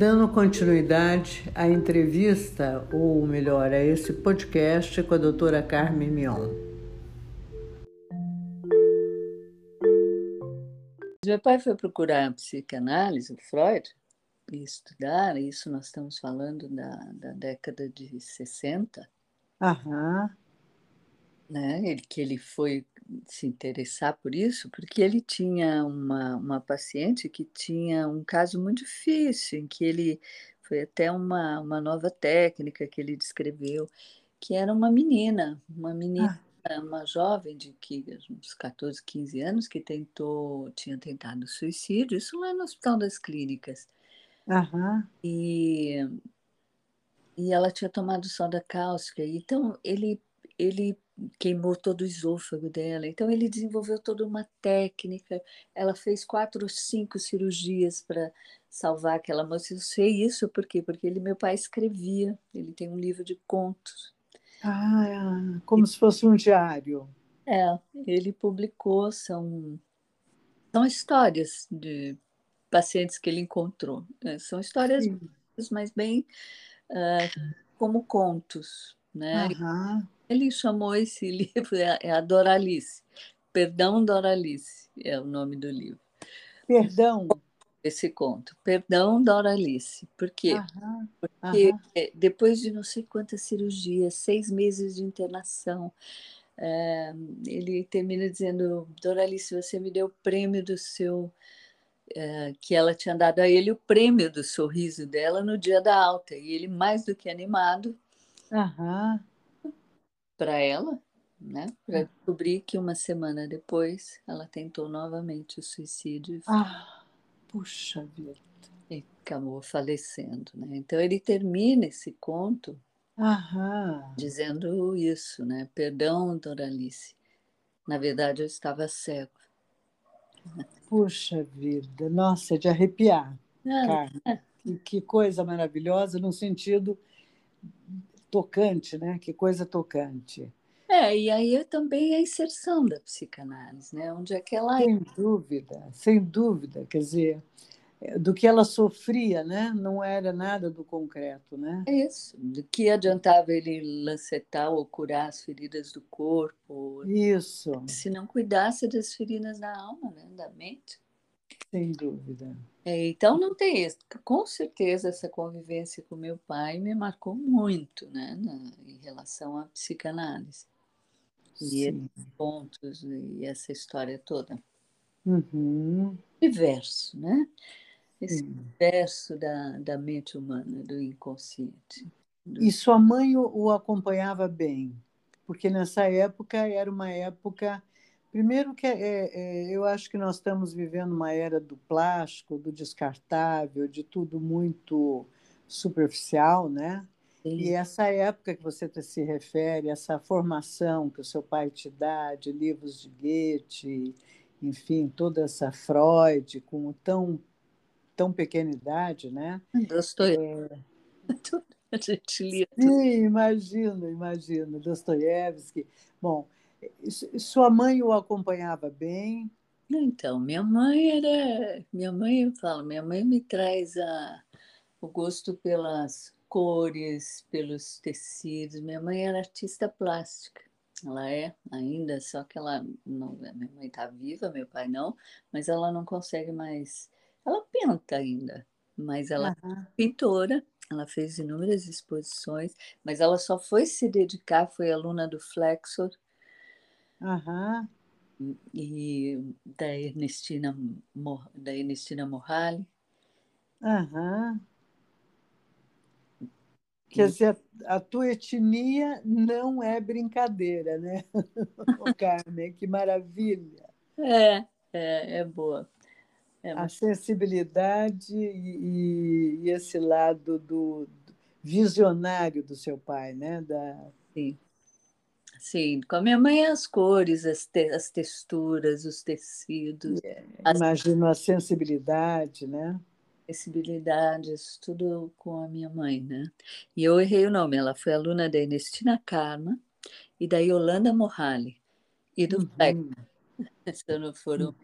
Dando continuidade à entrevista, ou melhor, a esse podcast com a doutora Carmen Mion. Meu pai foi procurar psicanálise, Freud, e estudar, isso nós estamos falando da, da década de 60. Aham. Né? Ele, que ele foi se interessar por isso, porque ele tinha uma, uma paciente que tinha um caso muito difícil, em que ele foi até uma, uma nova técnica que ele descreveu, que era uma menina, uma menina, ah. uma jovem de que, uns 14, 15 anos, que tentou, tinha tentado suicídio, isso lá no Hospital das Clínicas. Aham. E, e ela tinha tomado soda cáustica, então ele, ele queimou todo o esôfago dela. Então ele desenvolveu toda uma técnica. Ela fez quatro ou cinco cirurgias para salvar aquela moça. Eu sei isso por quê? Porque ele, meu pai escrevia. Ele tem um livro de contos. Ah, como e, se fosse um diário. É, ele publicou são são histórias de pacientes que ele encontrou. Né? São histórias, Sim. mas bem uh, como contos, né? Uhum. Ele chamou esse livro, é, é a Doralice. Perdão, Doralice é o nome do livro. Perdão. Esse conto. Perdão, Doralice. Por quê? Aham, Porque aham. depois de não sei quantas cirurgias, seis meses de internação, é, ele termina dizendo: Doralice, você me deu o prêmio do seu. É, que ela tinha dado a ele o prêmio do sorriso dela no dia da alta. E ele, mais do que animado, Aham para ela, né? Para hum. descobrir que uma semana depois ela tentou novamente o suicídio. Ah, puxa vida. E acabou falecendo, né? Então ele termina esse conto Aham. dizendo isso, né? Perdão, Doralice. Na verdade, eu estava cego. Puxa vida, nossa, é de arrepiar, ah, Que, que coisa maravilhosa no sentido tocante, né? Que coisa tocante. É, e aí é também a inserção da psicanálise, né? Onde é que ela Sem dúvida, sem dúvida. Quer dizer, é, do que ela sofria, né? Não era nada do concreto, né? É isso. Do que adiantava ele lancetar ou curar as feridas do corpo? Isso. Se não cuidasse das feridas da alma, né? Da mente. Sem dúvida. É, então não tem isso. Com certeza essa convivência com meu pai me marcou muito, né, na, em relação à psicanálise. E esses pontos e essa história toda. Uhum. Universo, né? Esse uhum. universo da, da mente humana, do inconsciente. Do... E sua mãe o, o acompanhava bem? Porque nessa época era uma época Primeiro que é, é, eu acho que nós estamos vivendo uma era do plástico, do descartável, de tudo muito superficial, né? Sim. E essa época que você se refere, essa formação que o seu pai te dá de livros de Goethe, enfim, toda essa Freud com tão tão pequena idade, né? Dostoiévski. É... A gente lia. Sim, imagino, imagino. Dostoiévski. Bom, sua mãe o acompanhava bem? Então, minha mãe era. Minha mãe, eu falo, minha mãe me traz a, o gosto pelas cores, pelos tecidos. Minha mãe era artista plástica. Ela é ainda, só que ela não, minha mãe está viva, meu pai não, mas ela não consegue mais. Ela pinta ainda, mas ela uhum. é pintora. Ela fez inúmeras exposições, mas ela só foi se dedicar, foi aluna do Flexor, Aham. e da Ernestina, da Ernestina Morrali. Aham. Quer dizer, a tua etnia não é brincadeira, né? O Carmen, que maravilha. É, é, é boa. É a sensibilidade e, e, esse lado do, do, visionário do seu pai, né? Da... Sim. Sim, com a minha mãe as cores, as, te as texturas, os tecidos. É, as... Imagino a sensibilidade, né? Sensibilidades, tudo com a minha mãe, né? E eu errei o nome, ela foi aluna da Ernestina Karma e da Yolanda Morrali e do uhum. Fleck. Se não foram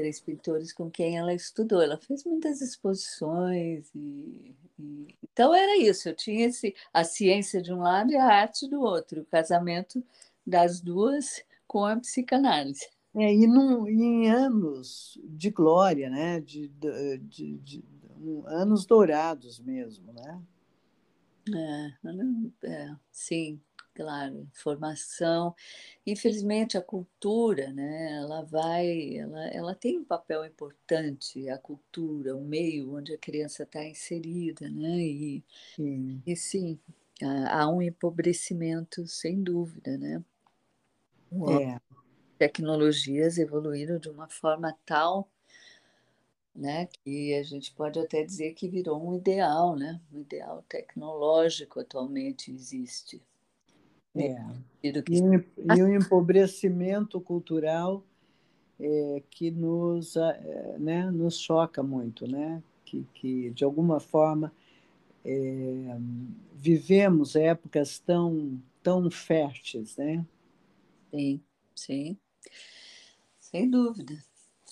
três pintores com quem ela estudou. Ela fez muitas exposições e, e... então era isso. Eu tinha esse, a ciência de um lado e a arte do outro, o casamento das duas com a psicanálise. É, e, num, em anos de glória, né? de, de, de, de anos dourados mesmo, né? É, é, sim, claro, formação. Infelizmente, a cultura, né, ela vai, ela, ela tem um papel importante, a cultura, o meio onde a criança está inserida, né, e sim, e, sim há um empobrecimento, sem dúvida, né. É. Tecnologias evoluíram de uma forma tal né? Que a gente pode até dizer que virou um ideal, né? Um ideal tecnológico atualmente existe. É. E, e o empobrecimento cultural é, que nos, é, né, nos choca muito, né? Que, que de alguma forma é, vivemos épocas tão tão férteis, né? Sim, sim, sem dúvida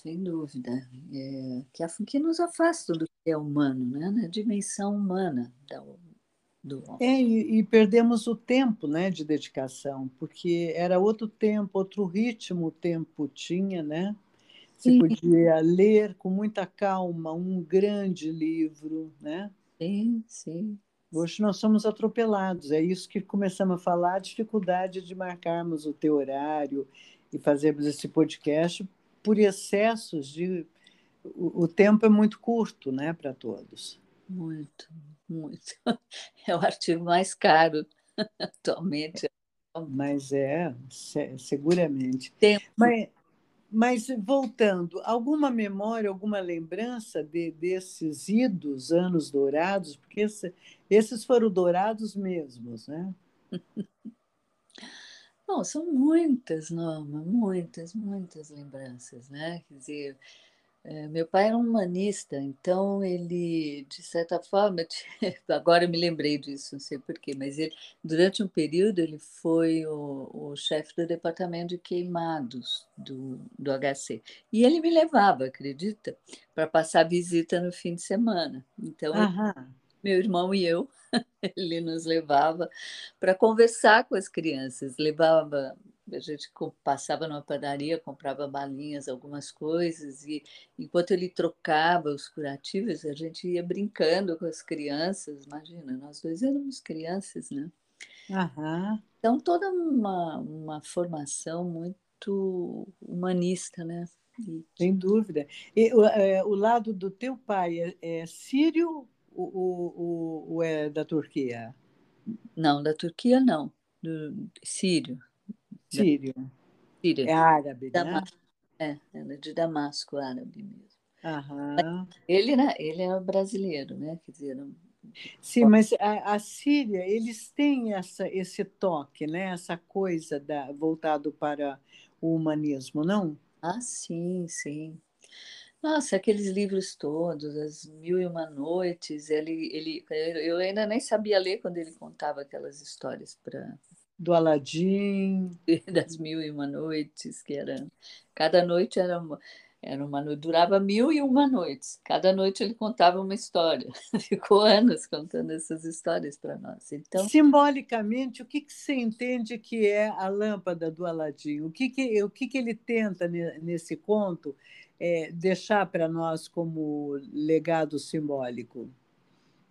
sem dúvida. É, que, que nos afasta do que é humano, né? na dimensão humana da, do. É, e, e, perdemos o tempo né, de dedicação, porque era outro tempo, outro ritmo o tempo tinha, né? Você Sim. podia ler com muita calma um grande livro, né? Sim, sim. Hoje nós somos atropelados, é isso que começamos a falar, a dificuldade de marcarmos o teu horário e fazermos esse podcast, por excessos de o, o tempo é muito curto, né, para todos. Muito, muito. É o artigo mais caro atualmente. Mas é, seguramente. Tempo. Mas, mas voltando, alguma memória, alguma lembrança de, desses idos anos dourados? Porque esse, esses foram dourados mesmos, né? Bom, são muitas, Norma, muitas, muitas lembranças, né? Quer dizer, é, meu pai era um humanista, então ele, de certa forma, agora eu me lembrei disso, não sei porquê, mas ele, durante um período, ele foi o, o chefe do departamento de queimados do, do HC. E ele me levava, acredita, para passar visita no fim de semana. Então, meu irmão e eu ele nos levava para conversar com as crianças, levava a gente passava numa padaria, comprava balinhas, algumas coisas, e enquanto ele trocava os curativos, a gente ia brincando com as crianças. Imagina, nós dois éramos crianças, né? Uhum. Então, toda uma, uma formação muito humanista, né? E... Sem dúvida. E, o, é, o lado do teu pai é, é sírio o, o, o, é da Turquia? Não, da Turquia não. Do Sírio. Sírio. Sírio. É árabe, Damasco. né? É, é de Damasco, árabe mesmo. Aham. Ele, né, ele é brasileiro, né? Quer dizer, Sim, mas a, a, Síria, eles têm essa, esse toque, né? essa coisa da, voltado para o humanismo, não? Ah, sim, sim. Nossa, aqueles livros todos, As Mil e Uma Noites, ele, ele, eu ainda nem sabia ler quando ele contava aquelas histórias para do Aladim, das Mil e Uma Noites, que era cada noite era uma, era uma durava mil e uma noites. Cada noite ele contava uma história. Ficou anos contando essas histórias para nós. Então, simbolicamente, o que, que você entende que é a lâmpada do Aladim? O que que o que, que ele tenta nesse conto? é, deixar para nós como legado simbólico?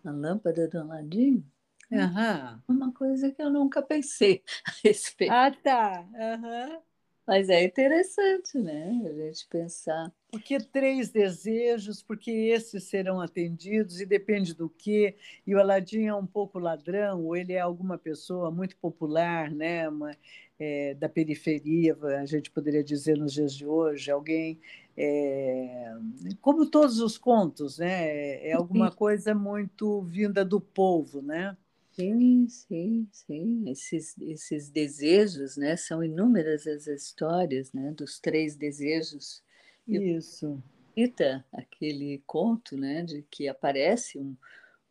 A lâmpada do Aladim? Uhum. Uma coisa que eu nunca pensei a respeito. Ah, tá. Uhum. Mas é interessante, né? A gente pensar. Porque três desejos, porque esses serão atendidos, e depende do quê. E o Aladim é um pouco ladrão, ou ele é alguma pessoa muito popular, né? Uma, é, da periferia, a gente poderia dizer nos dias de hoje, alguém é, como todos os contos, né? É alguma coisa muito vinda do povo, né? Sim, sim, sim. Esses, esses desejos, né? São inúmeras as histórias, né? Dos três desejos. Isso. Cita aquele conto, né? De que aparece um,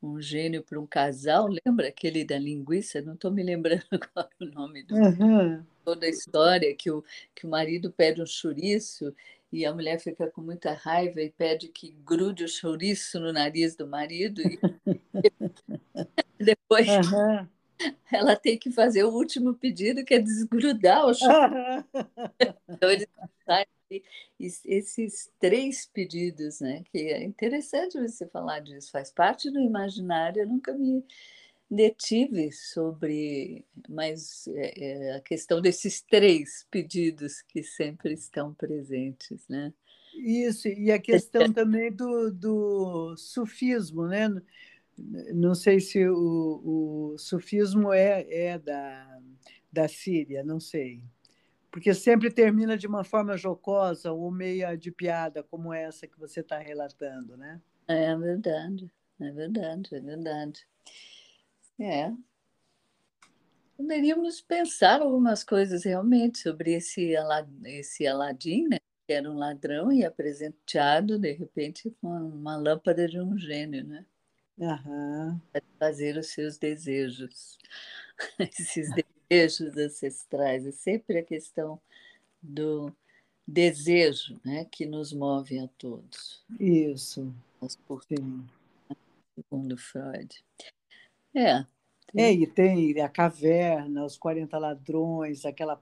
um gênio para um casal. Lembra aquele da linguiça? Não estou me lembrando é o nome do. Uhum. Toda a história que o, que o marido pede um chouriço e a mulher fica com muita raiva e pede que grude o chouriço no nariz do marido e depois uhum. ela tem que fazer o último pedido que é desgrudar o chouriço. então eles esses três pedidos, né? Que é interessante você falar disso, faz parte do imaginário. Eu nunca me detive sobre, mas é, é, a questão desses três pedidos que sempre estão presentes, né? Isso, e a questão também do, do sufismo, né? Não sei se o, o sufismo é, é da, da Síria, não sei. Porque sempre termina de uma forma jocosa ou meia de piada, como essa que você está relatando, né? É verdade, é verdade, é verdade. É. Poderíamos pensar algumas coisas realmente sobre esse, esse Aladim, né? que era um ladrão e apresentado, de repente, com uma lâmpada de um gênio, né? Uhum. Para fazer os seus desejos. Esses desejos ancestrais. É sempre a questão do desejo né, que nos move a todos. Isso. Por, Sim. Segundo Freud. É. Tem... É, e tem a caverna, os 40 ladrões, aquela,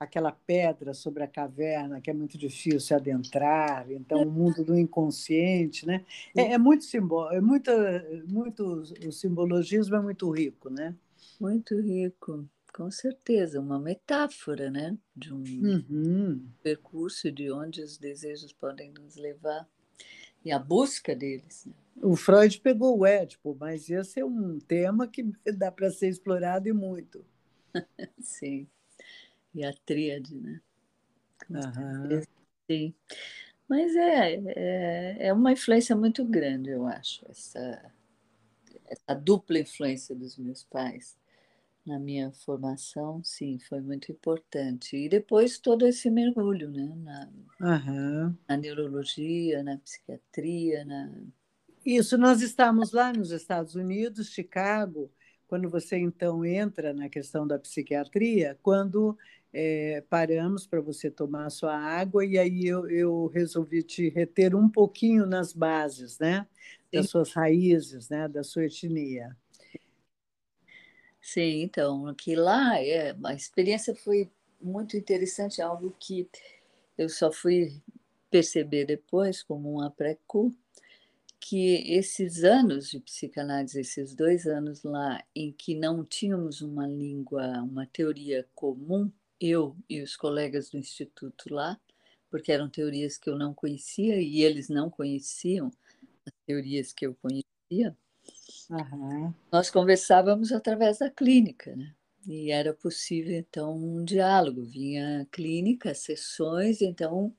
aquela pedra sobre a caverna que é muito difícil adentrar, então o mundo do inconsciente, né? É, é muito simbólico, é muito, muito, o simbologismo é muito rico, né? Muito rico, com certeza, uma metáfora, né? De um uhum. percurso de onde os desejos podem nos levar e a busca deles. Né? O Freud pegou o Édipo, mas esse é um tema que dá para ser explorado e muito. Sim. E a tríade, né? Sim. Mas é, é, é uma influência muito grande, eu acho, essa, essa dupla influência dos meus pais na minha formação, sim, foi muito importante. E depois todo esse mergulho né? na, uhum. na neurologia, na psiquiatria. Na... Isso, nós estamos lá nos Estados Unidos, Chicago, quando você então entra na questão da psiquiatria, quando é, paramos para você tomar a sua água, e aí eu, eu resolvi te reter um pouquinho nas bases, né? Das Sim. suas raízes, né? da sua etnia. Sim, então, que lá é, a experiência foi muito interessante, algo que eu só fui perceber depois, como uma pré-cu, que esses anos de psicanálise, esses dois anos lá, em que não tínhamos uma língua, uma teoria comum, eu e os colegas do instituto lá, porque eram teorias que eu não conhecia e eles não conheciam as teorias que eu conhecia, Uhum. Nós conversávamos através da clínica, né? E era possível, então, um diálogo. Vinha clínica, sessões, então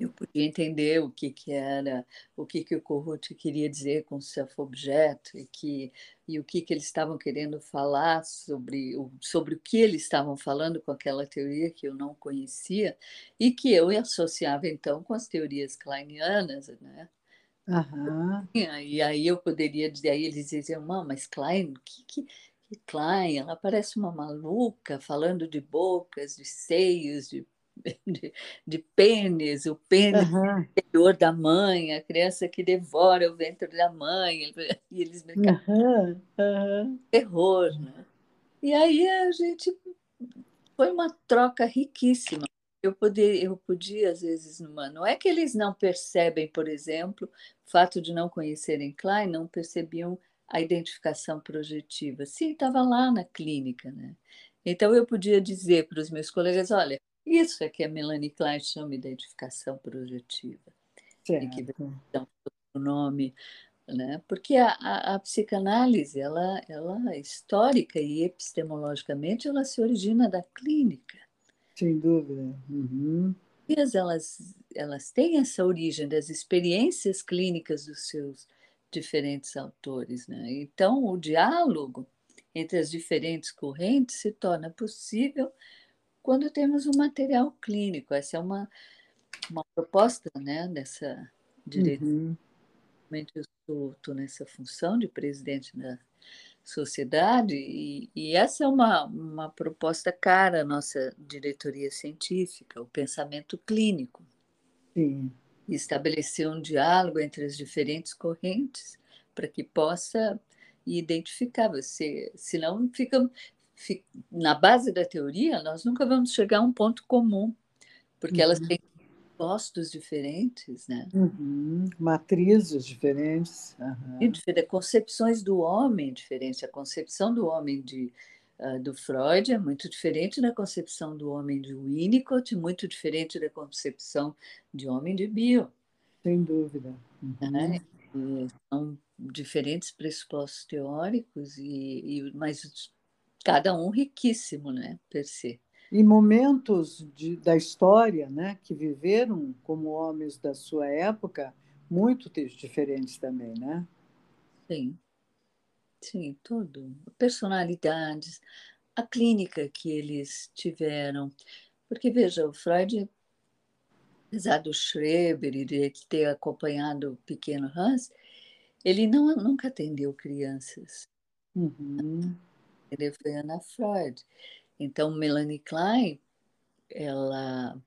eu podia entender o que, que era, o que, que o Corrute queria dizer com self-objeto e, que, e o que, que eles estavam querendo falar sobre o, sobre o que eles estavam falando com aquela teoria que eu não conhecia e que eu associava, então, com as teorias kleinianas, né? Uhum. E aí eu poderia dizer, aí eles diziam, mas Klein, que, que, que Klein? Ela parece uma maluca falando de bocas, de seios, de, de, de pênis, o pênis uhum. interior da mãe, a criança que devora o ventre da mãe, e eles me uhum. uhum. terror, né? E aí a gente foi uma troca riquíssima eu poder, eu podia às vezes numa, não é que eles não percebem, por exemplo, o fato de não conhecerem Klein, não percebiam a identificação projetiva. Sim, estava lá na clínica, né? Então eu podia dizer para os meus colegas, olha, isso é que a Melanie Klein chama identificação projetiva. Certo. E que então, o nome, né? Porque a, a, a, psicanálise, ela, ela é histórica e epistemologicamente, ela se origina da clínica. Sem dúvida. Uhum. Elas, elas têm essa origem das experiências clínicas dos seus diferentes autores. Né? Então, o diálogo entre as diferentes correntes se torna possível quando temos um material clínico. Essa é uma, uma proposta né, dessa direita. Uhum. Eu estou nessa função de presidente da sociedade, e, e, essa é uma, uma proposta cara à nossa diretoria científica, o pensamento clínico. Sim. Estabelecer um diálogo entre as diferentes correntes para que possa identificar você. Senão, fica, fica, na base da teoria, nós nunca vamos chegar a um ponto comum, porque uhum. elas têm postos diferentes, né? Uhum. Matrizes diferentes. Uhum. E concepções do homem diferentes. A concepção do homem de, uh, do Freud é muito diferente da concepção do homem de Winnicott, muito diferente da concepção de homem de Bio. Sem dúvida. Uhum. Né? são diferentes pressupostos teóricos, e, e, mas cada um riquíssimo, né, per se e momentos de, da história né, que viveram como homens da sua época muito diferentes também, né? Sim, sim, tudo. Personalidades, a clínica que eles tiveram. Porque, veja, o Freud, apesar do Schreber e de ter acompanhado o pequeno Hans, ele não, nunca atendeu crianças. Uhum. Ele foi Ana Freud. Então, Melanie Klein, ela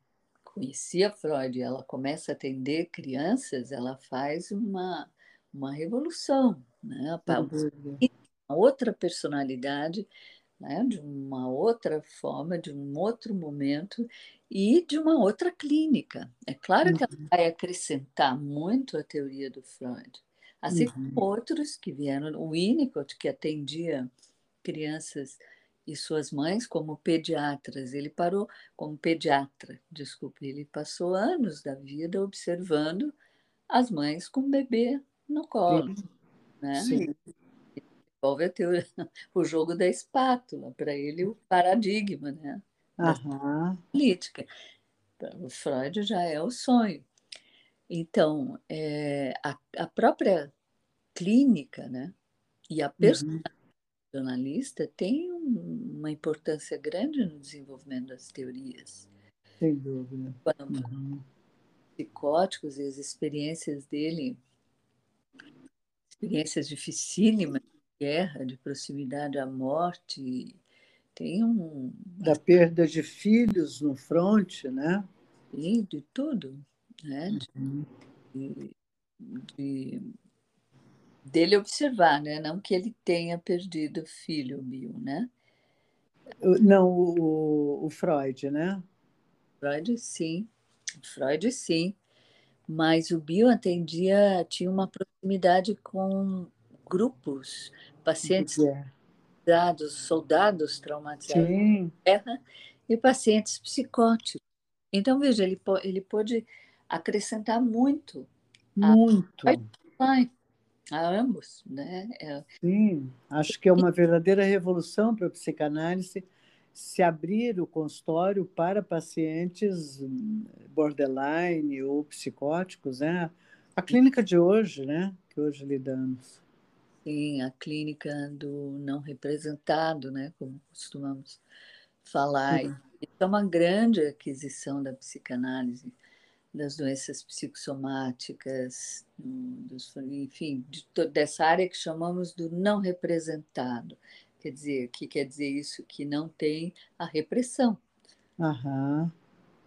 conhecia Freud, ela começa a atender crianças, ela faz uma, uma revolução, né? uma outra personalidade, né? de uma outra forma, de um outro momento e de uma outra clínica. É claro que ela uhum. vai acrescentar muito a teoria do Freud, assim uhum. como outros que vieram, o Winnicott, que atendia crianças e suas mães como pediatras. Ele parou como pediatra, desculpe, ele passou anos da vida observando as mães com o bebê no colo. Sim. Né? Sim. Envolve teoria, o jogo da espátula, para ele o paradigma né? da política. O Freud já é o sonho. Então, é, a, a própria clínica né? e a personalidade uhum jornalista tem uma importância grande no desenvolvimento das teorias. Sem dúvida. Quando uhum. psicóticos e as experiências dele, experiências dificílimas de guerra, de proximidade à morte, tem um... Da perda de filhos no fronte, né? Sim, de tudo, né? Uhum. De, de, dele observar, né? Não que ele tenha perdido o filho, Bill, né? Não, o, o Freud, né? Freud, sim. Freud, sim. Mas o Bill atendia, tinha uma proximidade com grupos, pacientes dados, soldados traumatizados sim. guerra e pacientes psicóticos. Então, veja, ele, ele pôde acrescentar muito. Muito. A a ambos, né? É... Sim, acho que é uma verdadeira revolução para a psicanálise se abrir o consultório para pacientes borderline ou psicóticos, né? A clínica de hoje, né? Que hoje lidamos. Sim, a clínica do não representado, né? Como costumamos falar. Uhum. Isso é uma grande aquisição da psicanálise das doenças psicossomáticas, dos, enfim, de dessa área que chamamos do não representado. Quer dizer, que quer dizer isso que não tem a repressão. Uhum.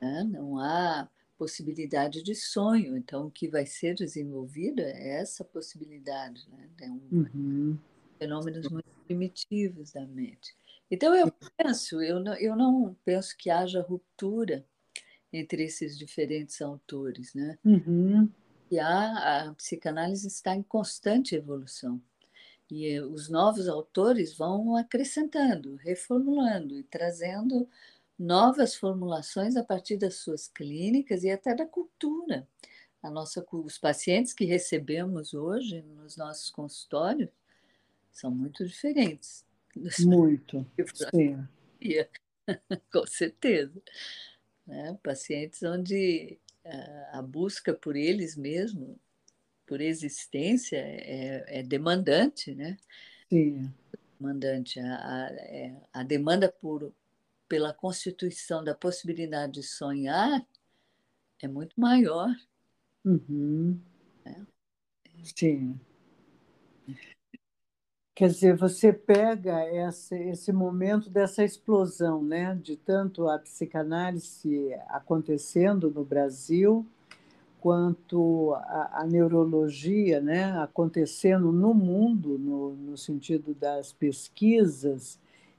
Né? Não há possibilidade de sonho. Então, o que vai ser desenvolvido é essa possibilidade. Né? É um uhum. fenômenos muito primitivos da mente. Então, eu penso, eu não, eu não penso que haja ruptura entre esses diferentes autores, né? Uhum. E a, a psicanálise está em constante evolução. E eh, os novos autores vão acrescentando, reformulando e trazendo novas formulações a partir das suas clínicas e até da cultura. A nossa, os pacientes que recebemos hoje nos nossos consultórios são muito diferentes. Muito, sim. Com certeza né? pacientes onde eh, a busca por eles mesmos, por existência, é, é demandante, né? Sim. Demandante. A, a, é, a demanda por, pela constituição da possibilidade de sonhar é muito maior. Uhum. Né? Sim. Quer dizer, você pega esse, esse momento dessa explosão, né, de tanto a psicanálise acontecendo no Brasil, quanto à, neurologia né, acontecendo no mundo, no, no sentido das pesquisas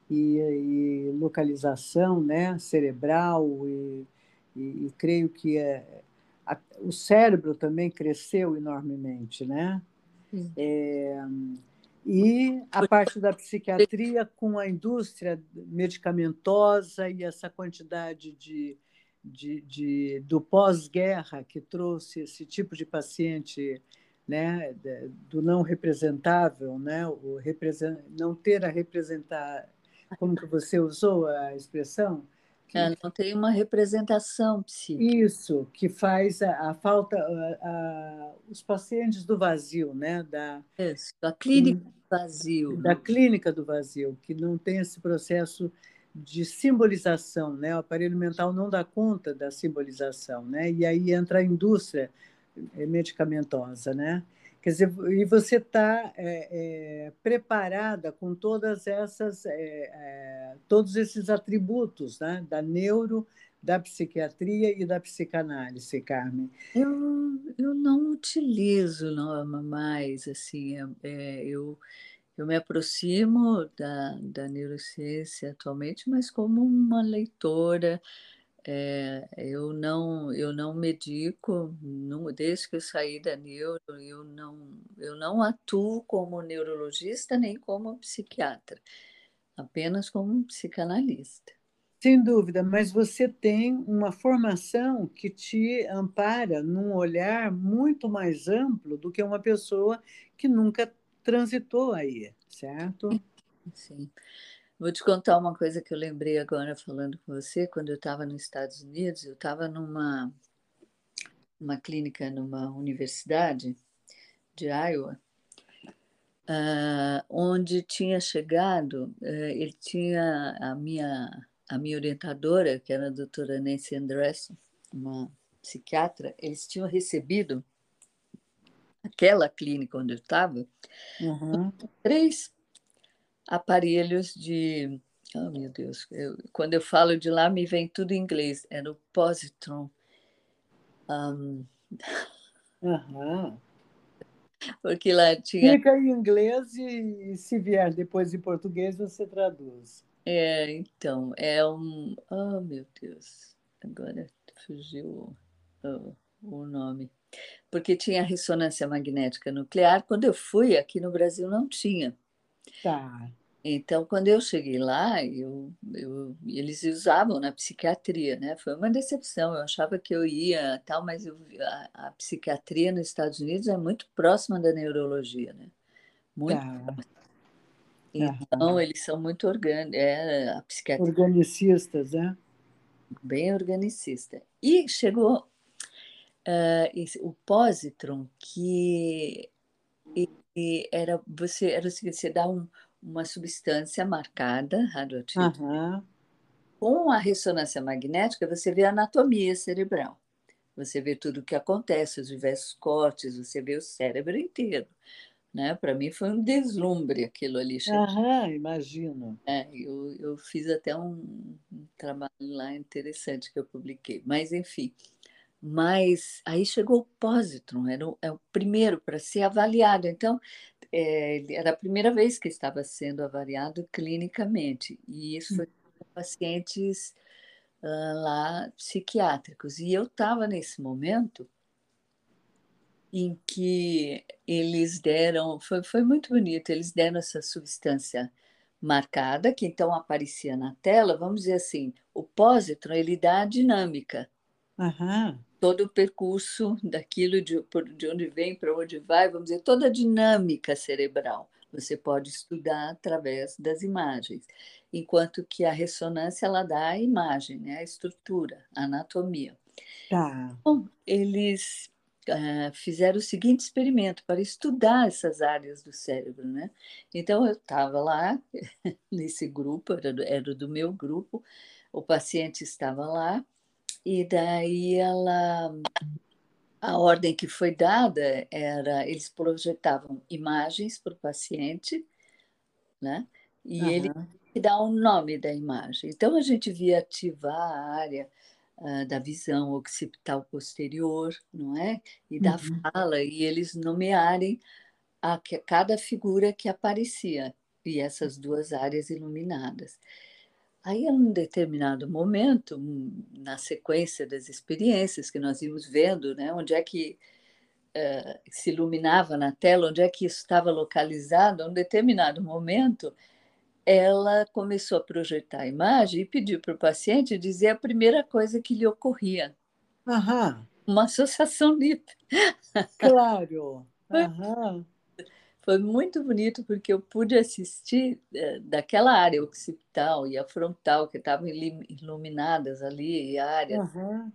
e, e localização né, cerebral, e, e, e creio que é, a, o cérebro também cresceu enormemente. Né? É, e a parte da psiquiatria com a indústria medicamentosa e essa quantidade de de, de do pós-guerra que trouxe esse tipo de paciente né, do não representável, né, o represent, não ter a representar, como que você usou a expressão? Que, é, não tem uma representação psíquica. Isso, que faz a, a falta, a, a, os pacientes do vazio, né, da, isso, da clínica vazio. Da clínica do vazio, que não tem esse processo de simbolização, né? O aparelho mental não dá conta da simbolização, né? E aí entra a indústria eh, medicamentosa, né? Quer dizer, e você está é, é, preparada com todas essas, é, é, todos esses atributos, né? Da neuro, da psiquiatria e da psicanálise, Carmen. Eu, eu não utilizo não, mais, assim, é, eu eu me aproximo da, da neurociência atualmente, mas como uma leitora. É, eu não eu não medico não, desde que eu saí da neuro eu não eu não atuo como neurologista nem como psiquiatra apenas como psicanalista sem dúvida mas você tem uma formação que te ampara num olhar muito mais amplo do que uma pessoa que nunca transitou aí, certo? Sim. Vou te contar uma coisa que eu lembrei agora falando com você. Quando eu estava nos Estados Unidos, eu estava numa uma clínica numa universidade de Iowa, uh, onde tinha chegado, uh, ele tinha a minha a minha orientadora, que era a doutora Nancy Andressen, uma psiquiatra, eles tinham recebido aquela clínica onde eu estava, uhum. três aparelhos de. Oh, meu Deus, eu, quando eu falo de lá, me vem tudo em inglês. Era o Positron. Um... Uhum. Porque lá tinha. Fica em inglês e, se vier depois em português, você traduz. É, então, é um. Oh, meu Deus, agora fugiu o, o nome porque tinha ressonância magnética nuclear. Quando eu fui, aqui no Brasil não tinha. Tá. Então, quando eu cheguei lá, eu, eu, eles usavam na psiquiatria, né? Foi uma decepção. Eu achava que eu ia tal, mas eu, a, a, psiquiatria nos Estados Unidos é muito próxima da neurologia, né? Muito tá. próxima. Então, uhum. eles são muito orgânicos. É, psiquiatria. Organicistas, né? Bem organicista. E chegou uh, esse, o positron, que era você era o seguinte, você dá um, uma substância marcada radioativa. Uhum. Com a ressonância magnética, você vê a anatomia cerebral. Você vê tudo o que acontece, os diversos cortes, você vê o cérebro inteiro. Né? Para mim foi um deslumbre aquilo ali. Aham, imagino. É, eu, eu fiz até um, um trabalho lá interessante que eu publiquei. Mas, enfim, mas aí chegou o positron, era o, é o primeiro para ser avaliado. Então, é, era a primeira vez que estava sendo avaliado clinicamente, e isso foi com pacientes uh, lá psiquiátricos. E eu estava nesse momento em que eles deram, foi, foi muito bonito, eles deram essa substância marcada, que então aparecia na tela, vamos dizer assim, o positron ele dá a dinâmica. Uhum todo o percurso daquilo de, de onde vem para onde vai, vamos dizer, toda a dinâmica cerebral. Você pode estudar através das imagens, enquanto que a ressonância ela dá a imagem, né? a estrutura, a anatomia. Tá. Bom, eles uh, fizeram o seguinte experimento para estudar essas áreas do cérebro, né? Então eu estava lá nesse grupo, era do, era do meu grupo, o paciente estava lá e daí ela a ordem que foi dada era eles projetavam imagens para o paciente, né? E uhum. ele dá o nome da imagem. Então a gente via ativar a área uh, da visão occipital posterior, não é? E da uhum. fala, e eles nomearem a, cada figura que aparecia, e essas duas áreas iluminadas. Aí, em um determinado momento, na sequência das experiências que nós íamos vendo, né, onde é que uh, se iluminava na tela, onde é que isso estava localizado, a um determinado momento, ela começou a projetar a imagem e pediu para o paciente dizer a primeira coisa que lhe ocorria. Aham. Uma associação livre. Claro. Aham. Foi muito bonito porque eu pude assistir é, daquela área occipital e a frontal que estavam iluminadas ali, e a área. Uhum.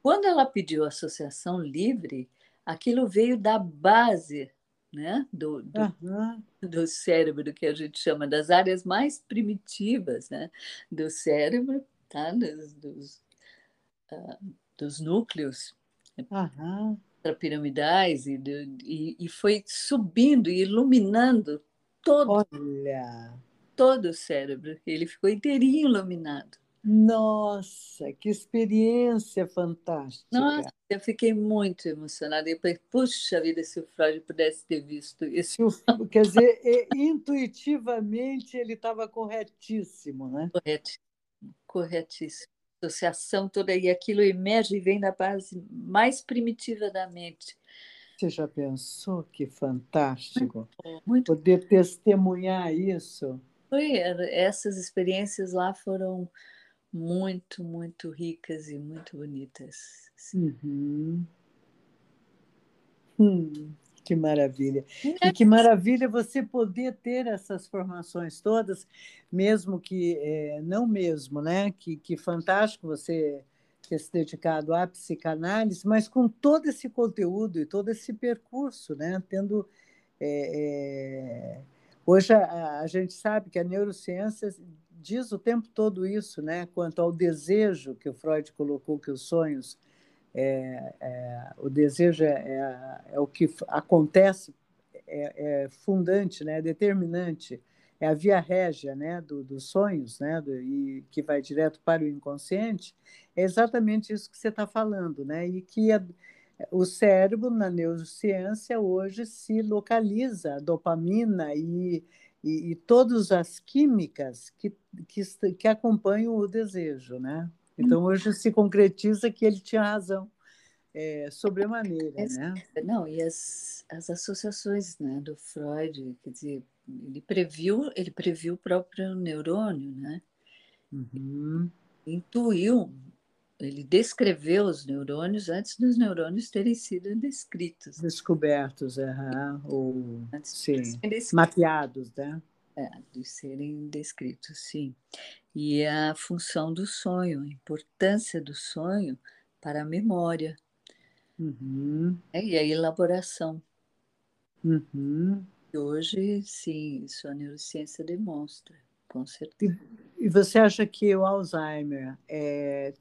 Quando ela pediu associação livre, aquilo veio da base né, do, do, uhum. do, cérebro, que a gente chama das áreas mais primitivas né, do cérebro, tá? dos, dos, uh, dos núcleos. Uhum piramidais e, e, e, foi subindo e iluminando todo, Olha. todo o cérebro. Ele ficou inteirinho iluminado. Nossa, que experiência fantástica! Nossa, eu fiquei muito emocionada. Eu pensei, puxa vida, se o Freud pudesse ter visto isso. Quer dizer, intuitivamente ele estava corretíssimo, né? Corretíssimo, corretíssimo associação toda, e aquilo emerge e vem da base mais primitiva da mente. Você já pensou que fantástico muito, poder testemunhar isso? Foi, essas experiências lá foram muito, muito ricas e muito bonitas. Uhum. Hum. Que maravilha. E que maravilha você poder ter essas formações todas, mesmo que é, não mesmo, né? Que, que fantástico você ter se dedicado à psicanálise, mas com todo esse conteúdo e todo esse percurso, né? Tendo é, é... hoje a, a gente sabe que a neurociência diz o tempo todo isso, né? Quanto ao desejo que o Freud colocou que os sonhos é, é, o desejo é, é, é, o que acontece, é, é, fundante, né, determinante, é a via régia né, do, dos sonhos, né, do, e que vai direto para o inconsciente, é exatamente isso que você está falando, né, e que a, o cérebro, na neurociência, hoje se localiza a dopamina e, e, e todas as químicas que, que, que acompanham o desejo, né? Então, hoje se concretiza que ele tinha razão, é, sobremaneira. Né? Não, e as, as associações né, do Freud, quer dizer, ele previu, ele previu o próprio neurônio, né? Uhum. Intuiu, ele descreveu os neurônios antes dos neurônios terem sido descritos. Descobertos, uhum. ou antes sim, de mapeados, né? É, de serem descritos, sim e a função do sonho, a importância do sonho para a memória uhum. é, e a elaboração. Uhum. E hoje, sim, isso a neurociência demonstra, com certeza. E, e você acha que o Alzheimer é,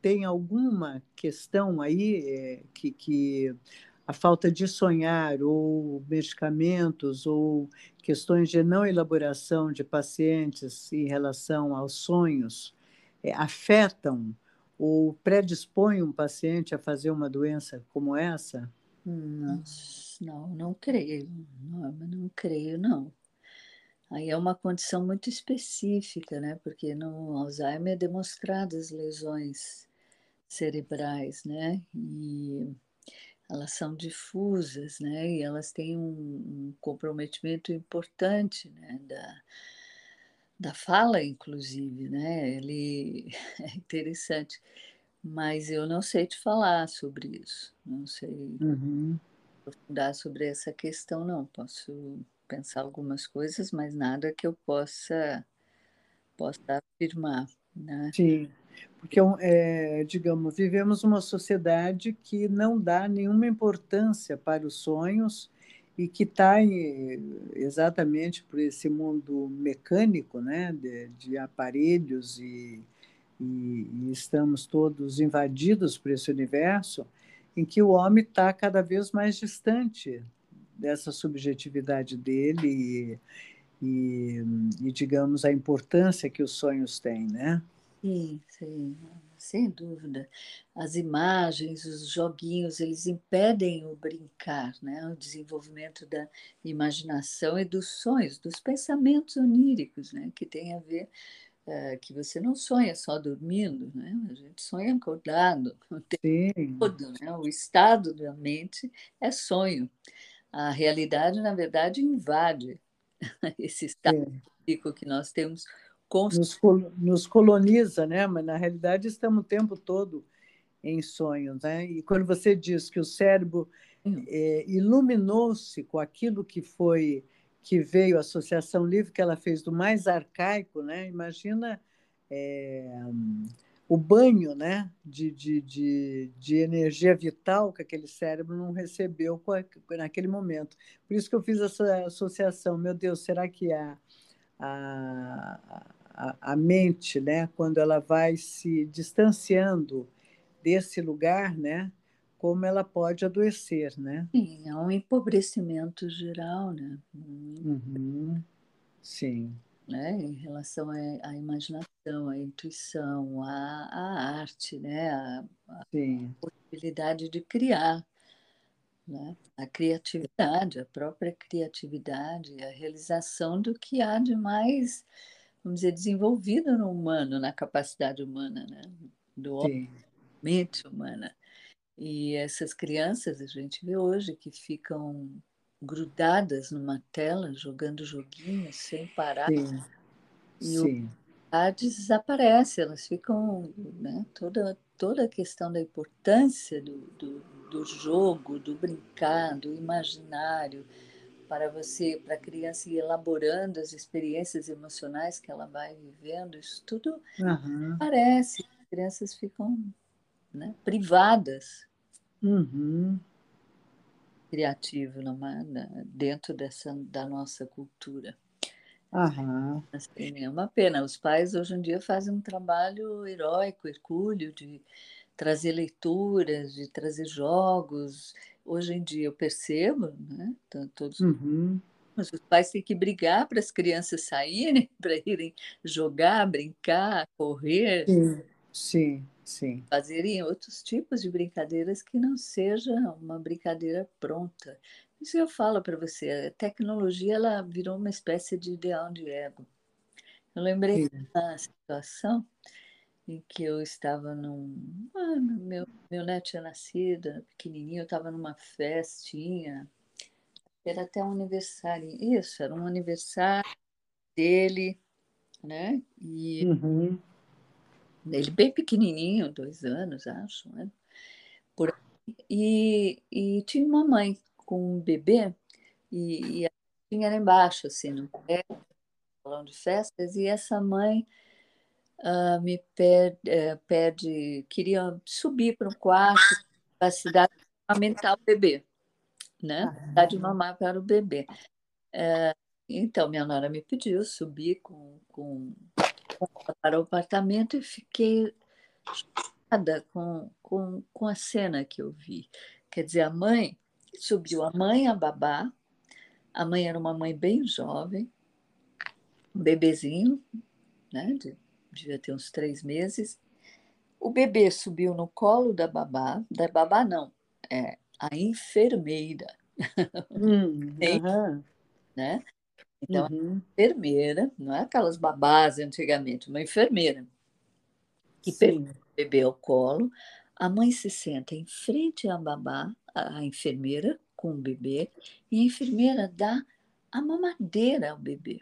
tem alguma questão aí é, que, que a falta de sonhar, ou medicamentos, ou questões de não elaboração de pacientes em relação aos sonhos, é, afetam ou predispõem um paciente a fazer uma doença como essa? Não, não, creio. Não, não creio, não. Aí é uma condição muito específica, né? Porque no Alzheimer é demonstradas lesões cerebrais, né? E elas são difusas, né? E elas têm um, um comprometimento importante, né? Da, da fala, inclusive, né? Ele é interessante, mas eu não sei te falar sobre isso, não sei uhum. aprofundar sobre essa questão, não. Posso pensar algumas coisas, mas nada que eu possa possa afirmar, né? Sim. Porque, é, digamos, vivemos uma sociedade que não dá nenhuma importância para os sonhos e que está exatamente por esse mundo mecânico, né, de, de aparelhos e, e, e, estamos todos invadidos por esse universo, em que o homem está cada vez mais distante dessa subjetividade dele e, e, e digamos a importância que os sonhos têm, né? Sim, sim. sem dúvida. As imagens, os joguinhos, eles impedem o brincar, né? o desenvolvimento da imaginação e dos sonhos, dos pensamentos oníricos, né? que tem a ver é, que você não sonha só dormindo, né? a gente sonha acordado o tempo todo. Né? O estado da mente é sonho. A realidade, na verdade, invade esse estado que nós temos nos, nos coloniza, né? Mas na realidade estamos o tempo todo em sonhos, né? E quando você diz que o cérebro é, iluminou-se com aquilo que foi que veio a Associação Livre que ela fez do mais arcaico, né? Imagina é, o banho, né? De, de, de, de, energia vital que aquele cérebro não recebeu naquele momento. Por isso que eu fiz essa associação. Meu Deus, será que a, a a, a mente, né, quando ela vai se distanciando desse lugar, né, como ela pode adoecer, né? Sim, é um empobrecimento geral, né? Uhum. Sim. Né? Em relação à, imaginação, à intuição, à, à arte, né? A, a possibilidade de criar, né? A criatividade, a própria criatividade, a realização do que há de mais vamos dizer, desenvolvida no humano, na capacidade humana, né? do homem, mente humana. E essas crianças, a gente vê hoje, que ficam grudadas numa tela, jogando joguinhos sem parar. Sim. E Sim. o desaparece, elas ficam. Né, toda, toda a questão da importância do, do, do jogo, do brincar, do imaginário, para você, para a criança ir elaborando as experiências emocionais que ela vai vivendo, isso tudo uhum. parece. As crianças ficam né, privadas. Uhum. Criativo numa, dentro dessa, da nossa cultura. Uhum. Assim, é uma pena. Os pais hoje em dia fazem um trabalho heróico, hercúleo, de trazer leituras, de trazer jogos, hoje em dia eu percebo, né? Todos uhum. mas os pais têm que brigar para as crianças saírem, para irem jogar, brincar, correr. Sim, sim, sim. Fazerem outros tipos de brincadeiras que não seja uma brincadeira pronta. Isso eu falo para você, a tecnologia ela virou uma espécie de ideal de ego. Eu lembrei de uma situação em que eu estava num. Ah, meu, meu neto tinha nascido, pequenininho, eu estava numa festinha, era até um aniversário. Isso, era um aniversário dele, né? E uhum. ele bem pequenininho, dois anos, acho, né? Por e, e tinha uma mãe com um bebê e, e tinha era embaixo, assim, no pé, salão de festas, e essa mãe uh, me pede, uh, pede, queria subir para um quarto da cidade amamentar o bebê, né? Dar de mamar para o bebê. Uh, então, minha nora me pediu subir com, com, para o apartamento e fiquei chocada com, com, com a cena que eu vi. Quer dizer, a mãe subiu, a mãe, a babá, a mãe era uma mãe bem jovem, um bebezinho, né, de devia ter uns três meses. O bebê subiu no colo da babá, da babá não, é a enfermeira. Hum, uhum. né? Então, uhum. a enfermeira, não é aquelas babás antigamente, uma enfermeira que pega o bebê ao colo, a mãe se senta em frente à babá, a enfermeira com o bebê, e a enfermeira dá a mamadeira ao bebê.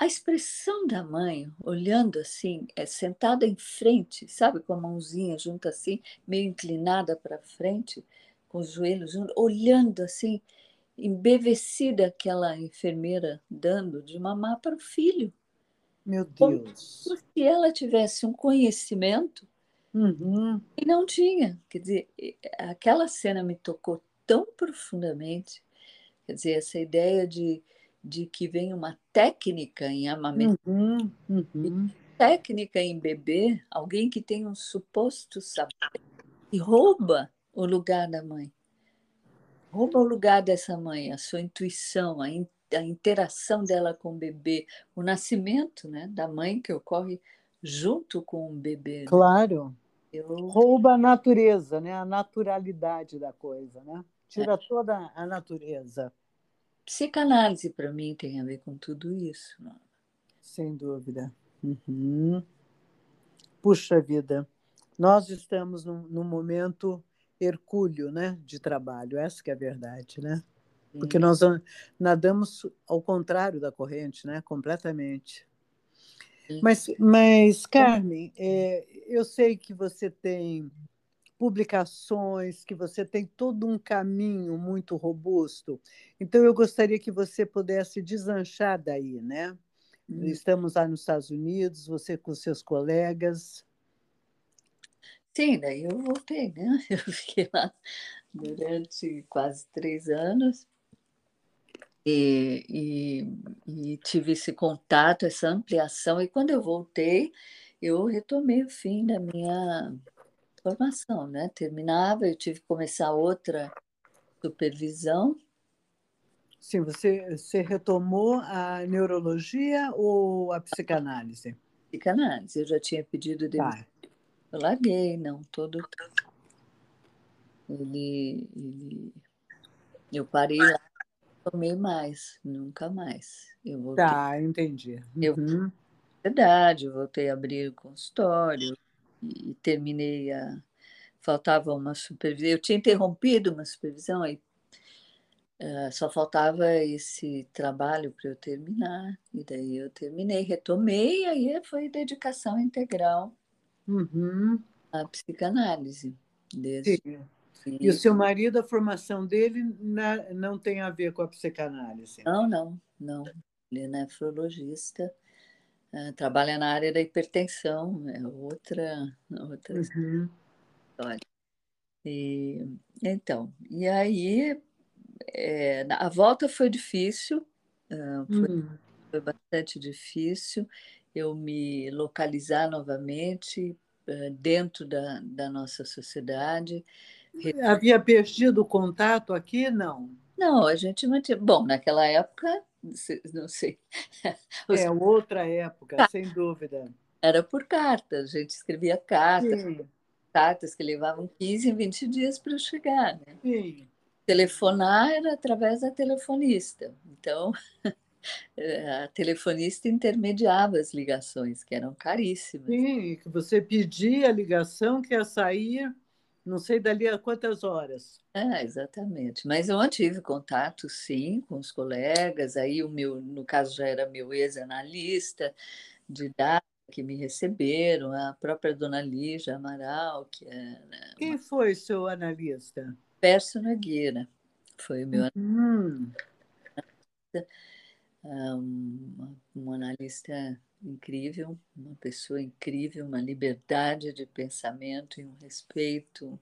A expressão da mãe, olhando assim, é sentada em frente, sabe, com a mãozinha junto assim, meio inclinada para frente, com os joelhos juntos, olhando assim, embevecida aquela enfermeira dando de mamar para o filho. Meu Deus. Como se ela tivesse um conhecimento uhum. e não tinha. Quer dizer, aquela cena me tocou tão profundamente. Quer dizer, essa ideia de de que vem uma técnica em amamentar, uhum, uhum. técnica em beber, alguém que tem um suposto saber e rouba o lugar da mãe. Rouba o lugar dessa mãe, a sua intuição, a, a interação dela com o bebê, o nascimento né, da mãe que ocorre junto com o bebê. Né? Claro. Eu... Rouba a natureza, né? a naturalidade da coisa. Né? Tira é. toda a natureza. Psicanálise, para mim, tem a ver com tudo isso. Sem dúvida. Uhum. Puxa vida, nós estamos num, num, momento hercúleo né, de trabalho, essa que é a verdade, né? Porque nós nadamos ao contrário da corrente, né? Completamente. Mas, mas Carmen, é, eu sei que você tem publicações, que você tem todo um caminho muito robusto. Então, eu gostaria que você pudesse desanchar daí, né? Hum. Estamos lá nos Estados Unidos, você com seus colegas. Sim, daí eu voltei, né? Eu fiquei lá durante quase três anos e, e, e, tive esse contato, essa ampliação. E quando eu voltei, eu retomei o fim da minha formação, né? Terminava, eu tive que começar outra supervisão. Sim, você, você retomou a neurologia ou a psicanálise? Psicanálise, eu já tinha pedido demissão. Tá. Eu larguei, não, todo. Ele, ele... Eu parei lá, tomei mais, nunca mais. Eu voltei. Tá, entendi. Uhum. Eu, verdade, eu voltei a abrir o consultório, e terminei a. Faltava uma supervisão. Eu tinha interrompido uma supervisão, aí uh, só faltava esse trabalho para eu terminar. E daí eu terminei, retomei, aí foi dedicação integral uhum. à psicanálise. Desde... Sim. E o seu marido, a formação dele não tem a ver com a psicanálise? Não, não, não. Ele é nefrologista é, trabalha na área da hipertensão, é outra, outra uhum. história. E, então, e aí é, a volta foi difícil, foi, uhum. foi, bastante difícil eu me localizar novamente dentro da, da nossa sociedade. Havia perdido o contato aqui? Não. Não, a gente mantinha. Bom, naquela época não sei. Os... É outra época, sem dúvida. Era por cartas, a gente escrevia cartas, Sim. cartas que levavam 15, 20 dias para chegar. Né? Sim. Telefonar era através da telefonista. Então, a telefonista intermediava as ligações, que eram caríssimas. Sim, que você pedia a ligação que ia sair não sei dali a quantas horas. É, exatamente. Mas eu mantive contato, sim, com os colegas. Aí o meu, no caso, já era meu ex-analista de dados que me receberam, a própria dona Lígia Amaral, que era. Né, Quem foi seu analista? Pércio Nogueira. Foi o meu analista. Um, um analista incrível, uma pessoa incrível, uma liberdade de pensamento e um respeito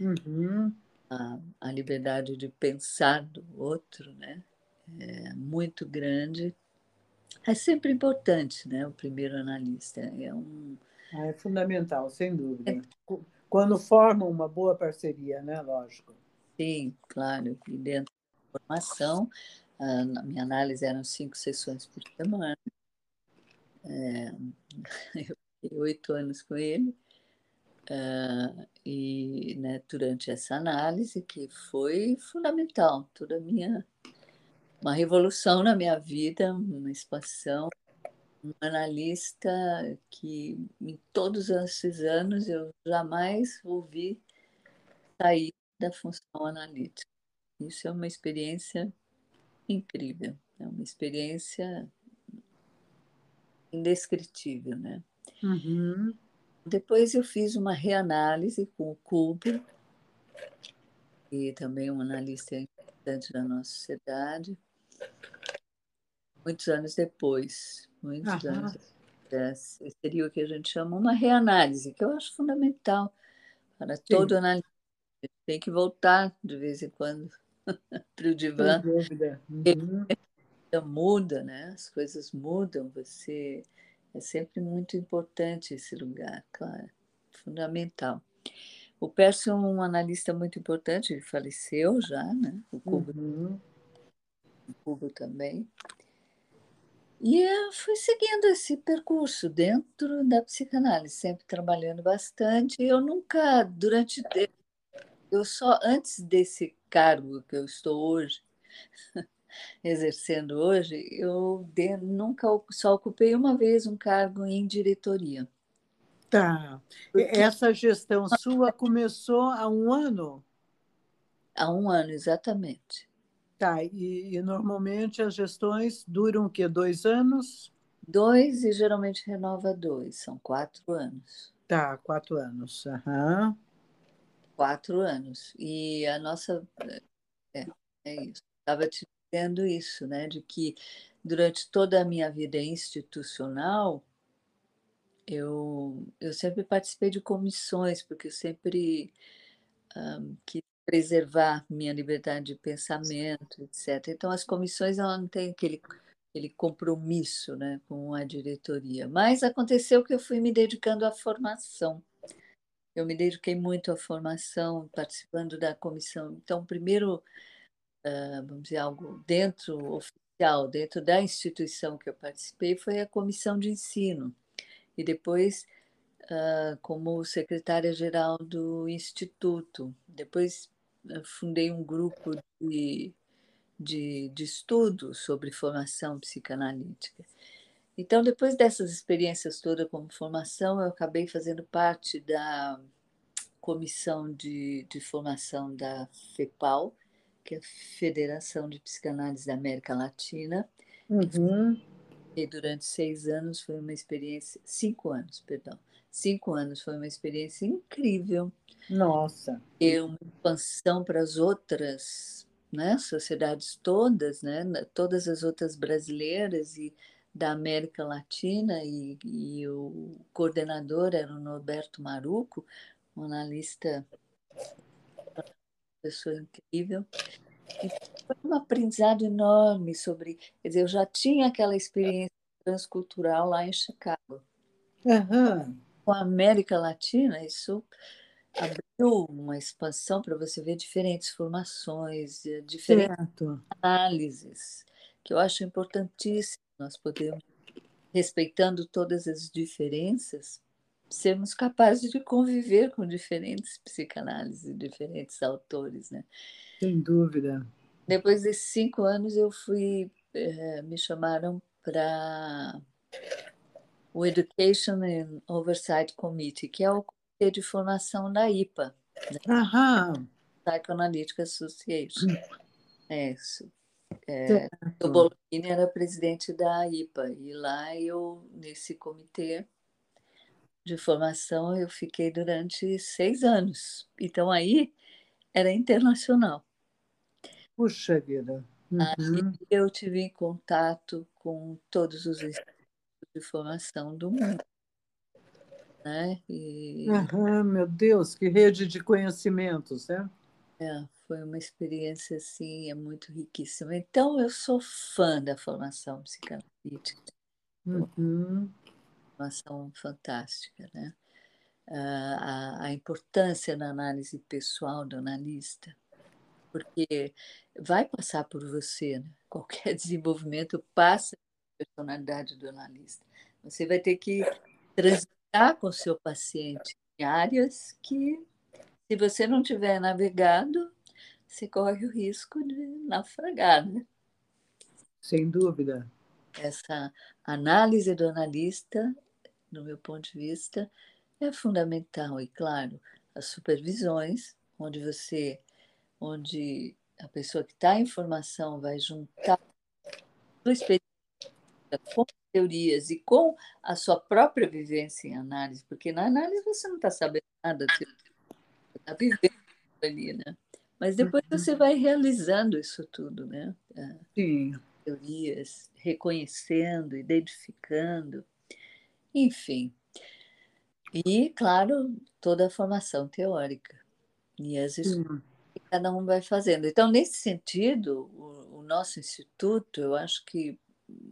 uhum. à, à, liberdade de pensar do outro, né? É muito grande. É sempre importante, né? O primeiro analista é um ah, é fundamental, sem dúvida. É... Quando formam uma boa parceria, né? Lógico. Sim, claro. E dentro da formação, a minha análise eram cinco sessões por semana. É, eu fiquei oito anos com ele. Uh, e né, durante essa análise que foi fundamental, toda a minha uma revolução na minha vida, uma expansão, um analista que em todos esses anos eu jamais ouvi sair da função analítica. Isso é uma experiência incrível, é uma experiência indescritível, né? Uhum. Depois eu fiz uma reanálise com o Cubo, e também um analista importante da nossa sociedade, muitos anos depois, muitos uhum. anos depois, seria o que a gente chama uma reanálise, que eu acho fundamental para Sim. todo analista. Tem que voltar de vez em quando para o divã. Sem dúvida. Uhum muda, né? As coisas mudam, você é sempre muito importante esse lugar, claro, fundamental. O Pércio é um analista muito importante, ele faleceu já, né? O Cubo, uhum. o Cubo também. E eu fui seguindo esse percurso dentro da psicanálise, sempre trabalhando bastante. Eu nunca, durante. Eu só antes desse cargo que eu estou hoje, exercendo hoje, eu de, nunca só ocupei uma vez um cargo em diretoria. Tá. Porque... Essa gestão sua começou há um ano? Há um ano, exatamente. Tá, e, e normalmente as gestões duram o quê? Dois anos? Dois e geralmente renova dois, são quatro anos. Tá, quatro anos. Uhum. Quatro anos. E a nossa. É, é isso. Estava te dizendo isso, né? De que durante toda a minha vida institucional, eu, eu sempre participei de comissões, porque eu sempre um, quis preservar minha liberdade de pensamento, etc. Então, as comissões ela não têm aquele, aquele compromisso né, com a diretoria. Mas aconteceu que eu fui me dedicando à formação. Eu me dediquei muito à formação, participando da comissão. Então, primeiro, vamos dizer, algo dentro oficial, dentro da instituição que eu participei, foi a comissão de ensino. E depois, uh, como secretária-geral do Instituto. Depois, fundei um grupo de, de, de estudo sobre formação psicanalítica. Então, depois dessas experiências todas como formação, eu acabei fazendo parte da comissão de, de formação da FEPAL, que é a Federação de Psicanálise da América Latina. Uhum. E durante seis anos foi uma experiência, cinco anos, perdão, cinco anos foi uma experiência incrível. Nossa. E uma expansão para as outras né, sociedades todas, né, todas as outras brasileiras e da América Latina, e, e o coordenador era o Norberto Maruco, um analista, pessoa incrível. E foi um aprendizado enorme sobre. Quer dizer, eu já tinha aquela experiência transcultural lá em Chicago. Uhum. Com a América Latina, isso abriu uma expansão para você ver diferentes formações, eh, diferentes certo. análises, que eu acho importantíssimo nós podemos, respeitando todas as diferenças, sermos capazes de conviver com diferentes psicanálises, diferentes autores, né? Sem dúvida. Depois desses cinco anos, eu fui, eh, me chamaram para o Education and Oversight Committee, que é o comitê de formação da IPA, né? Aham. Psychoanalytic Association. É isso. É, o Bologna era presidente da IPA e lá eu nesse comitê de formação eu fiquei durante seis anos. Então aí era internacional. Puxa vida. Uhum. Aí eu tive contato com todos os institutos de formação do mundo. Né? E... Uhum, meu Deus, que rede de conhecimentos, né? É, foi uma experiência assim, é muito riquíssima. Então, eu sou fã da formação psicanalítica. Uhum. Formação fantástica, né? A, a importância da análise pessoal do analista, porque vai passar por você, né? qualquer desenvolvimento passa pela personalidade do analista. Você vai ter que transitar com o seu paciente em áreas que, se você não tiver navegado, você corre o risco de naufragar, né? Sem dúvida. Essa análise do analista, no meu ponto de vista, é fundamental. E, claro, as supervisões, onde você, onde a pessoa que está em formação vai juntar sua experiência com teorias e com a sua própria vivência em análise, porque na análise você não está sabendo nada, você está vivendo ali, né? Mas depois uhum. você vai realizando isso tudo, né? Sim. Teorias, reconhecendo, identificando, enfim. E, claro, toda a formação teórica. E as escolas que cada um vai fazendo. Então, nesse sentido, o, o, nosso instituto, eu acho que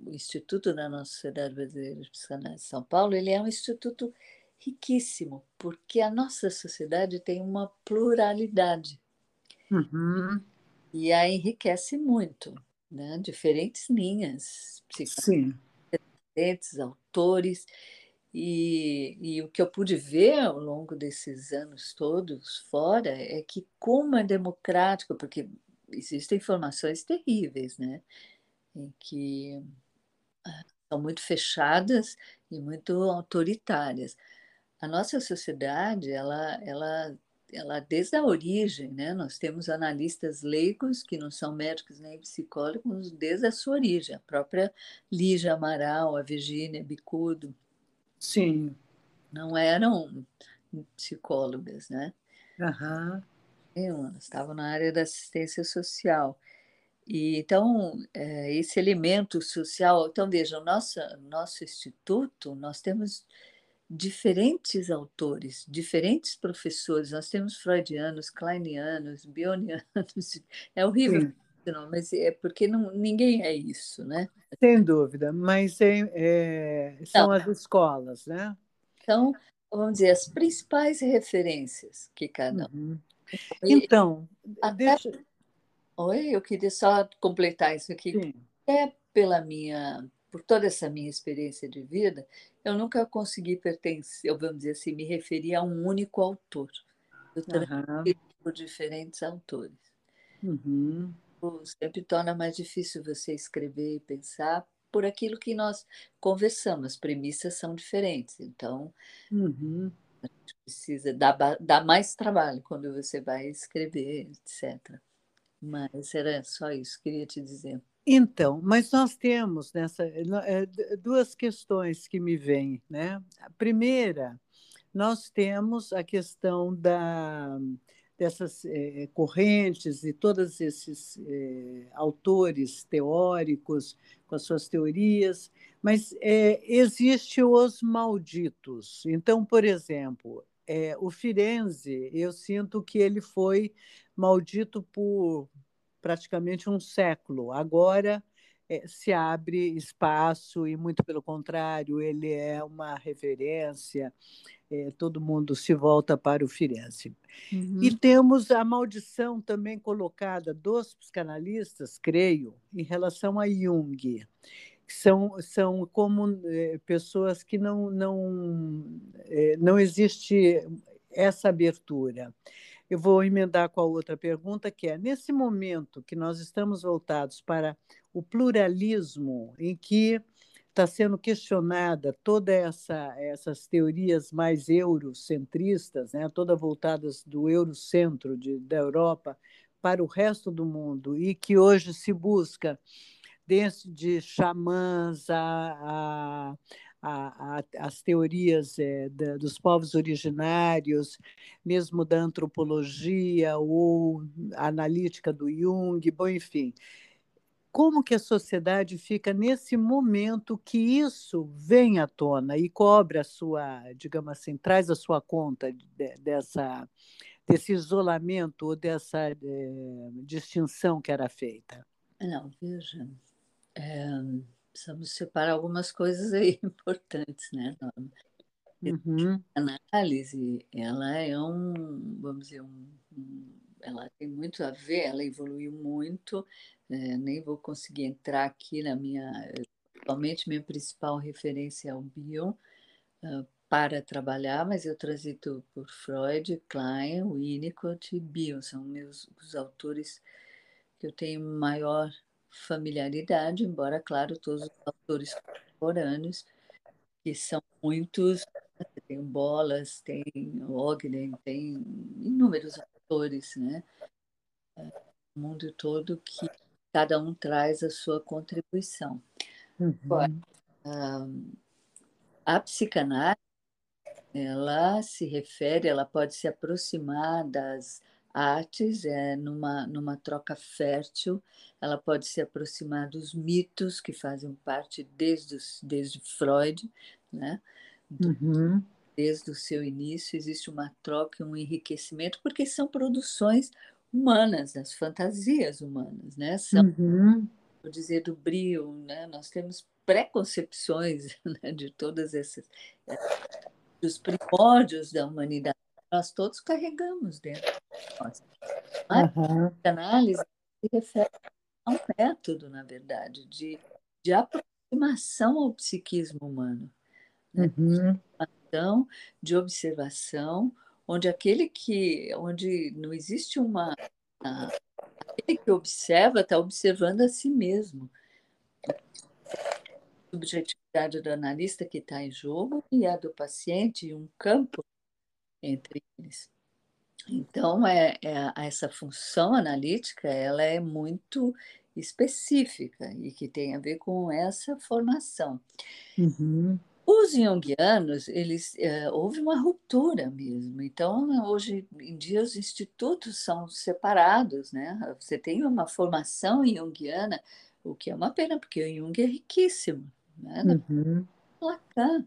o Instituto da Nossa Sociedade Brasileira de Psicanálise de São Paulo, ele é um instituto riquíssimo, porque a nossa sociedade tem uma pluralidade. Uhum. E a enriquece muito, né? diferentes linhas. Sim. Diferentes autores, e, e, o que eu pude ver ao longo desses anos todos fora é que como é democrático, porque existem informações terríveis, né? Em que ah, são muito fechadas e muito autoritárias. A nossa sociedade, ela, ela, ela desde a origem, né? Nós temos analistas leigos que não são médicos nem psicólogos desde a sua origem. A própria Lígia Amaral, a Virgínia Bicudo, Sim. Não eram psicólogas, né? Uhum. Elas estavam na área da assistência social. E, então, é, esse elemento social. Então, veja, o nosso, nosso instituto, nós temos diferentes autores, diferentes professores. Nós temos freudianos, kleinianos, bionianos. É horrível. Sim. Não, mas é porque não, ninguém é isso, né? Sem dúvida, mas é, é, são as escolas, né? Então, vamos dizer, as principais referências que cada um. Uhum. Então, até... deixa... Oi, eu queria só completar isso aqui. Sim. Até pela minha, por toda essa minha experiência de vida, eu nunca consegui pertencer, vamos dizer assim, me referir a um único autor. Eu uhum. por diferentes autores. Uhum sempre torna mais difícil você escrever e pensar por aquilo que nós conversamos. As premissas são diferentes, então uhum. a gente precisa dar, dar mais trabalho quando você vai escrever, etc. Mas era só isso que queria te dizer. Então, mas nós temos nessa é, duas questões que me vêm, né? A primeira, nós temos a questão da dessas é, correntes e todos esses autores teóricos com as suas teorias, mas é, existe os malditos. Então, por exemplo, o Firenze, eu sinto que ele foi maldito por praticamente um século. Agora se abre espaço e, muito pelo contrário, ele é uma referência é, todo mundo se volta para o Firenze. Uhum. E temos a maldição também colocada dos psicanalistas, creio, em relação a Jung, são, são como é, pessoas que não, não, é, não existe essa abertura. Eu vou emendar com a outra pergunta, que é: nesse momento que nós estamos voltados para o pluralismo, em que está sendo questionada toda essa essas teorias mais eurocentristas, né, todas voltadas do eurocentro de, da Europa para o resto do mundo e que hoje se busca desde xamãs a, a a, a, as teorias é, da, dos povos originários, mesmo da antropologia ou analítica do Jung, bom, enfim como que a sociedade fica nesse momento que isso vem à tona e cobra a sua, digamos assim, traz a sua conta de, dessa, desse isolamento ou dessa é, distinção que era feita? Não, veja, é, precisamos separar algumas coisas aí importantes, né, Uhum. A análise, ela é um, vamos dizer, um, um, ela tem muito a ver, ela evoluiu muito, é, nem vou conseguir entrar aqui na minha. Atualmente, minha principal referência é o Bion uh, para trabalhar, mas eu transito por Freud, Klein, Winnicott e Bion, são meus os autores que eu tenho maior familiaridade, embora, claro, todos os autores contemporâneos, que são muitos, tem Bolas, tem Ogden, tem inúmeros autores, né? O mundo todo que cada um traz a sua contribuição. Uhum. A psicanálise, ela se refere, ela pode se aproximar das artes é, numa, numa troca fértil, ela pode se aproximar dos mitos que fazem parte desde, os, desde Freud, né? Do, uhum. desde o seu início existe uma troca, um enriquecimento, porque são produções humanas, as fantasias humanas, né? São, uhum. vou dizer, do brio, né? Nós temos preconcepções né, de todas essas é, dos primórdios da humanidade. Nós todos carregamos dentro de nós. Mas uhum. a análise se refere a um método, na verdade, de, de aproximação ao psiquismo humano. Né? Uhum. De observação, onde aquele que, onde não existe uma, aquele que observa está observando a si mesmo. A subjetividade do analista que está em jogo e a do paciente, um campo entre eles. Então, é, é, essa função analítica ela é muito específica e que tem a ver com essa formação. Uhum. Os junguianos, eles é, houve uma ruptura mesmo. Então, hoje em dia, os institutos são separados, né? Você tem uma formação junguiana, o que é uma pena, porque o Jung é riquíssimo, né? Uhum. Lacan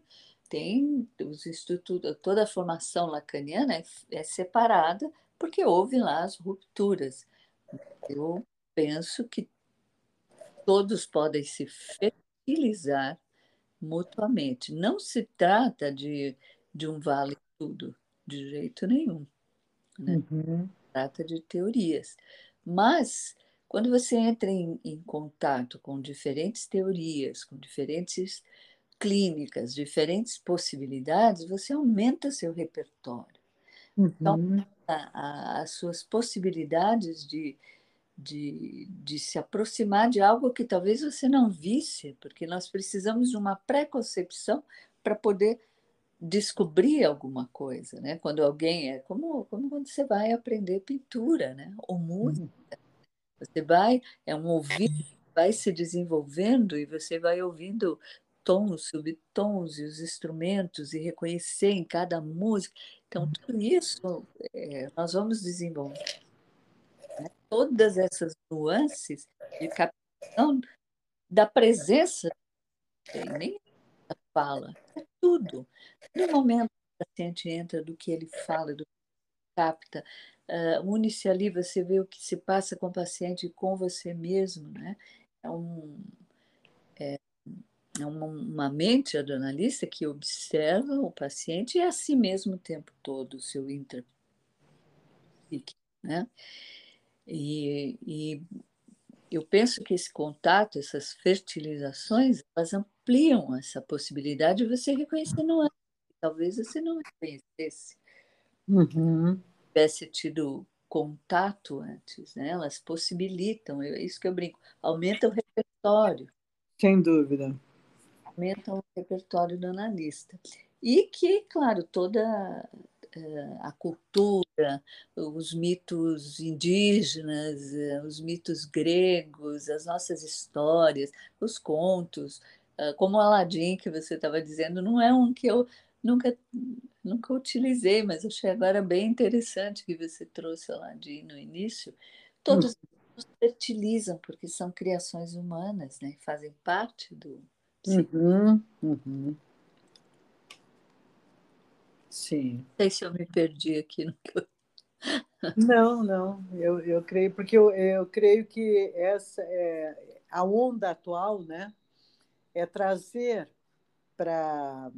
tem os institutos, toda a formação lacaniana é, é separada porque houve lá as rupturas. Eu penso que todos podem se fertilizar mutuamente. Não se trata de, de um vale tudo, de jeito nenhum. Né? Uhum. Trata de teorias. Mas, quando você entra em, em contato com diferentes teorias, com diferentes clínicas, diferentes possibilidades, você aumenta seu repertório. Então, uhum. Então, a, a, as suas possibilidades de, de, de se aproximar de algo que talvez você não visse, porque nós precisamos de uma preconcepção para poder descobrir alguma coisa, né? Quando alguém é como, como quando você vai aprender pintura, né? Ou música, uhum. você vai é um ouvido vai se desenvolvendo e você vai ouvindo tons, subtons e os instrumentos e reconhecer em cada música. Então, tudo isso é, nós vamos desenvolver. Né? Todas essas nuances de captação da presença, nem a fala, é tudo. No momento que o paciente entra, do que ele fala, do que ele capta, uh, une-se ali, você vê o que se passa com o paciente e com você mesmo. Né? É um, uma, uma mente adrenalista que observa o paciente e é a si mesmo o tempo todo, o seu intra né? E, e eu penso que esse contato, essas fertilizações, elas ampliam essa possibilidade de você reconhecer no antes. Talvez você não reconhecesse. Uhum. Tivesse tido contato antes, né? Elas possibilitam, é isso que eu brinco, aumenta o repertório. Sem dúvida aumentam o repertório do analista. E que, claro, toda eh, a cultura, os mitos indígenas, eh, os mitos gregos, as nossas histórias, os contos, eh, como o Aladim, que você estava dizendo, não é um que eu nunca, nunca utilizei, mas achei agora bem interessante que você trouxe Aladim no início. Todos hum. fertilizam, porque são criações humanas, né? fazem parte do. Uhum, uhum. Sim. Não sei se eu me perdi aqui. Não, não, eu, eu creio, porque eu, eu creio que essa é a onda atual, né? É trazer para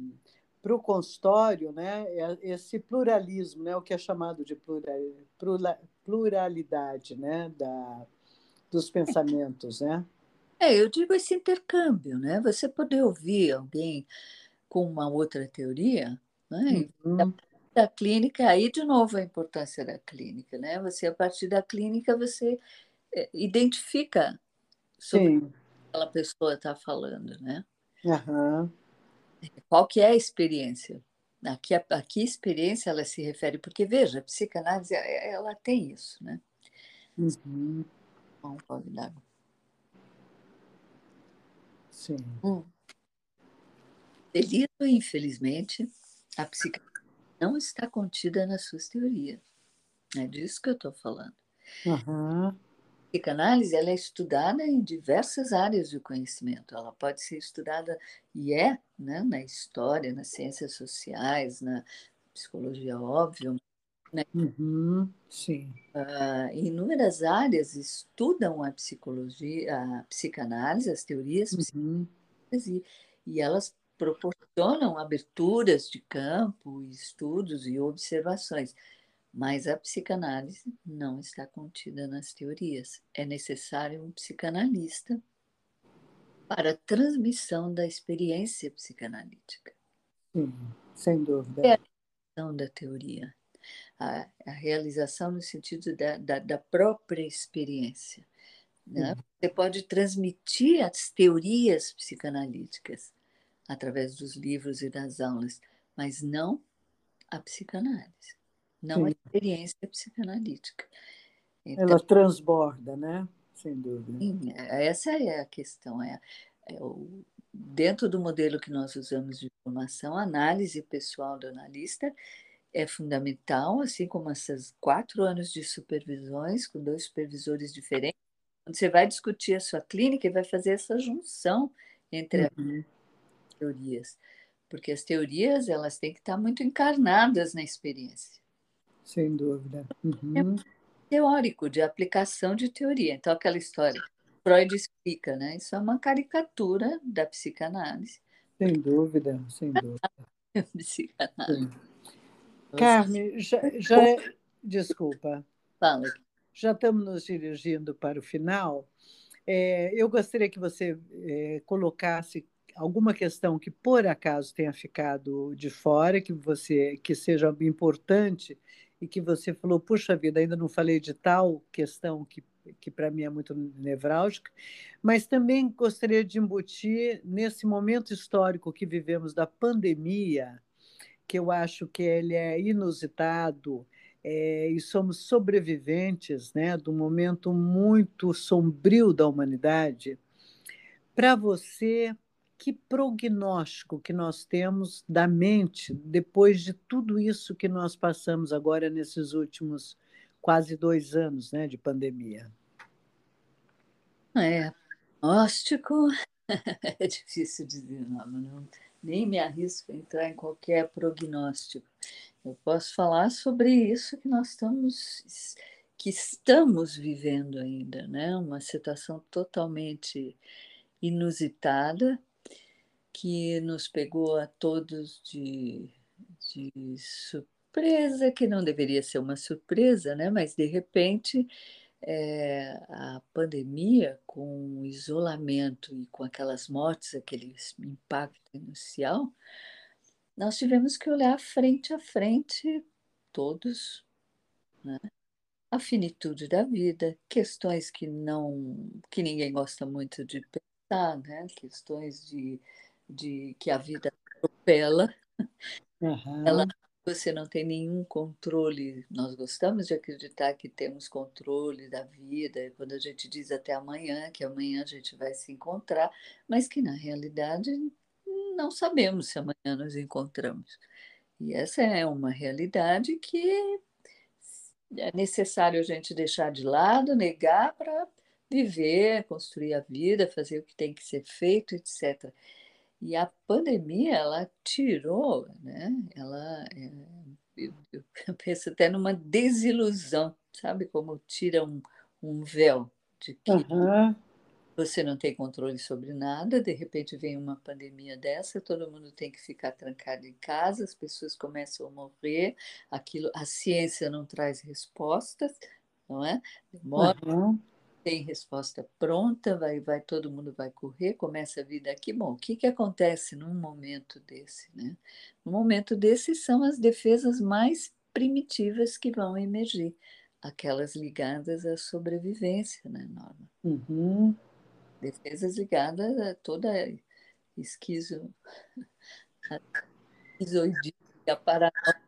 para o consultório, né, é esse pluralismo, né, o que é chamado de plural, pluralidade, né, da, dos pensamentos, né? É, eu digo esse intercâmbio, né? Você poder ouvir alguém com uma outra teoria, né? Uhum. Da clínica, aí de novo a importância da clínica, né? Você, a partir da clínica, você é, identifica sobre o que aquela pessoa está falando, né? Uhum. Qual que é a experiência? Aqui, aqui experiência ela se refere, porque veja, a psicanálise ela tem isso, né? Uhum. Vamos convidar. Sim. Hum. Delito, infelizmente, a psicanálise não está contida nas suas teorias. É disso que eu estou falando. Uhum. A psicanálise ela é estudada em diversas áreas do conhecimento. Ela pode ser estudada, e é, né, na história, nas ciências sociais, na psicologia, óbvio, né? Uhum, sim. Uh, inúmeras áreas estudam a psicologia, a psicanálise, as teorias uhum. e, e elas proporcionam aberturas de campo, estudos e observações. Mas a psicanálise não está contida nas teorias. É necessário um psicanalista para a transmissão da experiência psicanalítica. Sim, sem dúvida. É a da teoria. A, a realização no sentido da, da, da própria experiência. Né? Você pode transmitir as teorias psicanalíticas através dos livros e das aulas, mas não a psicanálise, não Sim. a experiência psicanalítica. Então, Ela transborda, né? Sem dúvida. Sim, essa é a questão. É, é o, dentro do modelo que nós usamos de formação, a análise pessoal do analista é fundamental, assim como esses quatro anos de supervisões com dois supervisores diferentes. Quando você vai discutir a sua clínica e vai fazer essa junção entre uhum. as teorias, porque as teorias elas têm que estar muito encarnadas na experiência. Sem dúvida. Uhum. É teórico de aplicação de teoria. Então aquela história Freud explica, né? Isso é uma caricatura da psicanálise. Sem dúvida, sem dúvida. psicanálise. Carmen, já, já é... desculpa. Fala. Já estamos nos dirigindo para o final. É, eu gostaria que você é, colocasse alguma questão que por acaso tenha ficado de fora, que você que seja importante e que você falou, puxa vida, ainda não falei de tal questão que que para mim é muito nevrálgica, mas também gostaria de embutir nesse momento histórico que vivemos da pandemia, que eu acho que ele é inusitado, é, e somos sobreviventes né, de um momento muito sombrio da humanidade. Para você, que prognóstico que nós temos da mente depois de tudo isso que nós passamos agora nesses últimos quase dois anos né, de pandemia. É, diagnóstico é difícil dizer, não, não, nem me arrisco a entrar em qualquer prognóstico. Eu posso falar sobre isso que nós estamos que estamos vivendo ainda, né? Uma situação totalmente inusitada que nos pegou a todos de, de surpresa, que não deveria ser uma surpresa, né? mas de repente é, a pandemia, com o isolamento e com aquelas mortes, aquele impacto inicial, nós tivemos que olhar frente a frente, todos, né? a finitude da vida, questões que não que ninguém gosta muito de pensar, né? questões de, de que a vida atropela, uhum. ela você não tem nenhum controle. Nós gostamos de acreditar que temos controle da vida, quando a gente diz até amanhã, que amanhã a gente vai se encontrar, mas que na realidade não sabemos se amanhã nos encontramos. E essa é uma realidade que é necessário a gente deixar de lado, negar para viver, construir a vida, fazer o que tem que ser feito, etc. E a pandemia, ela tirou, né? Ela, é, eu, eu, penso até numa desilusão, sabe? Como tira um, um véu de que uhum. você não tem controle sobre nada, de repente vem uma pandemia dessa, todo mundo tem que ficar trancado em casa, as pessoas começam a morrer, aquilo, a ciência não traz respostas, não é? Demora. Uhum tem resposta pronta, vai, vai todo mundo vai correr, começa a vida aqui. Bom, o que, que acontece num momento desse? Né? No momento desse são as defesas mais primitivas que vão emergir, aquelas ligadas à sobrevivência, né, Norma? Uhum. Defesas ligadas a toda esquizo, a esquizoidia, a paranoia.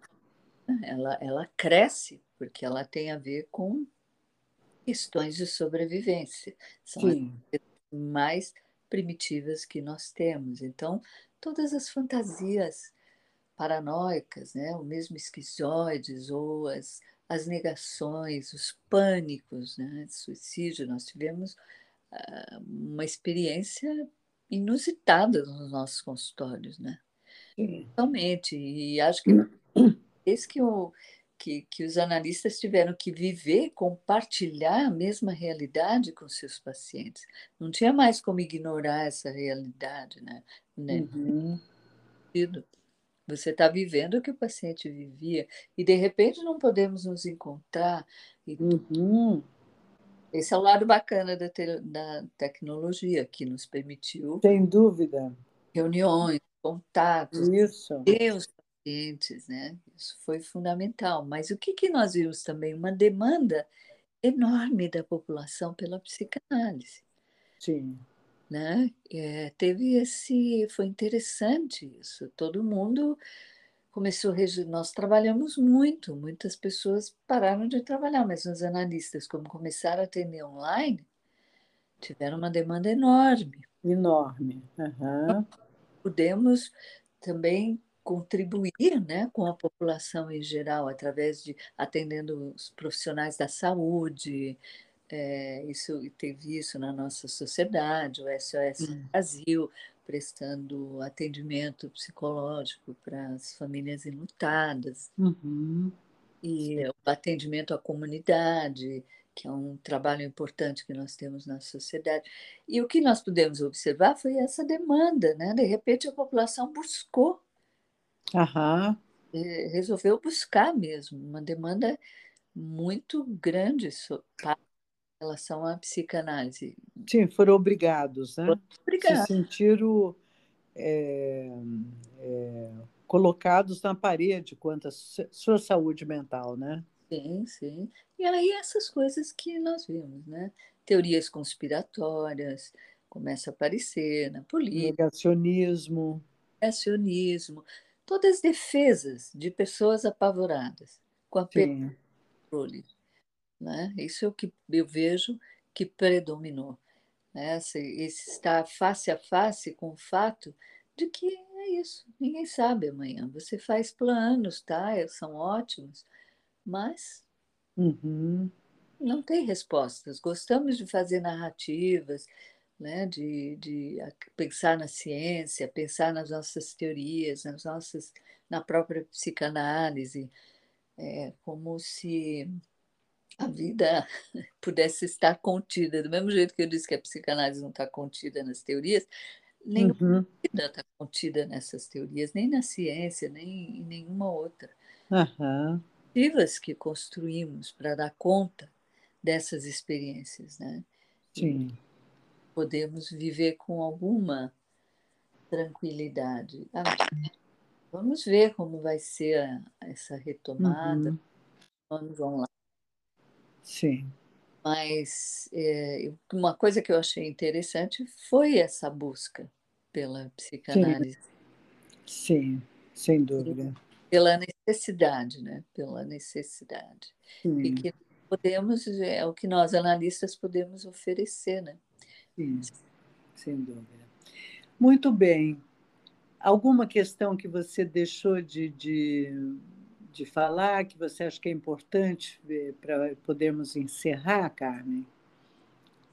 Ela, ela cresce porque ela tem a ver com questões de sobrevivência. São Sim. as mais primitivas que nós temos. Então, todas as fantasias paranoicas, né? o mesmo esquizoides ou as, as negações, os pânicos né? de suicídio. Nós tivemos uh, uma experiência inusitada nos nossos consultórios, né? Totalmente. E acho que esse que o, que, que os analistas tiveram que viver, compartilhar a mesma realidade com seus pacientes. Não tinha mais como ignorar essa realidade, né? né? Uhum. Você está vivendo o que o paciente vivia e de repente não podemos nos encontrar. Uhum. esse é o lado bacana da, te, da tecnologia, que nos permitiu. Sem dúvida. Reuniões, contatos, Isso. ter os pacientes, né? Isso foi fundamental. Mas o que, que nós vimos também? Uma demanda enorme da população pela psicanálise. Sim. Né? É, teve esse. Foi interessante isso. Todo mundo começou nós trabalhamos muito, muitas pessoas pararam de trabalhar, mas os analistas, como começaram a atender online, tiveram uma demanda enorme. Enorme. Uhum. Pudemos também contribuir né, com a população em geral, através de atendendo os profissionais da saúde, é, isso teve isso na nossa sociedade, o SOS hum. Brasil, prestando atendimento psicológico para as famílias enlutadas. Uhum. E o atendimento à comunidade, que é um trabalho importante que nós temos na sociedade. E o que nós pudemos observar foi essa demanda, né? De repente a população buscou, uhum. resolveu buscar mesmo, uma demanda muito grande para relação à psicanálise. Sim, foram obrigados, né? Obrigados. Se sentiram é, é, colocados na parede quanto à sua saúde mental, né? Sim, sim. E aí essas coisas que nós vimos, né? Teorias conspiratórias começam a aparecer na política. Negacionismo. Negacionismo. Todas as defesas de pessoas apavoradas com a perda controle né? Isso é o que eu vejo que predominou. Né? Esse, esse estar face a face com o fato de que é isso, ninguém sabe amanhã. Você faz planos, tá? São ótimos, mas uhum. não tem respostas. Gostamos de fazer narrativas, né? de, de pensar na ciência, pensar nas nossas teorias, nas nossas, na própria psicanálise, é como se a vida pudesse estar contida. Do mesmo jeito que eu disse que a psicanálise não está contida nas teorias, nenhuma uhum. vida está contida nessas teorias, nem na ciência, nem em nenhuma outra. Uhum. que construímos para dar conta dessas experiências, né? Sim. Podemos viver com alguma tranquilidade. Ah, vamos ver como vai ser essa retomada. Uhum. Vamos lá. Sim. Mas é, uma coisa que eu achei interessante foi essa busca pela psicanálise. Sim, Sim sem dúvida. Pela necessidade, né? Pela necessidade. Sim. E que podemos, é o que nós analistas podemos oferecer, né? Sim, sem dúvida. Muito bem. Alguma questão que você deixou de, de de falar que você acha que é importante para podermos encerrar, Carmen?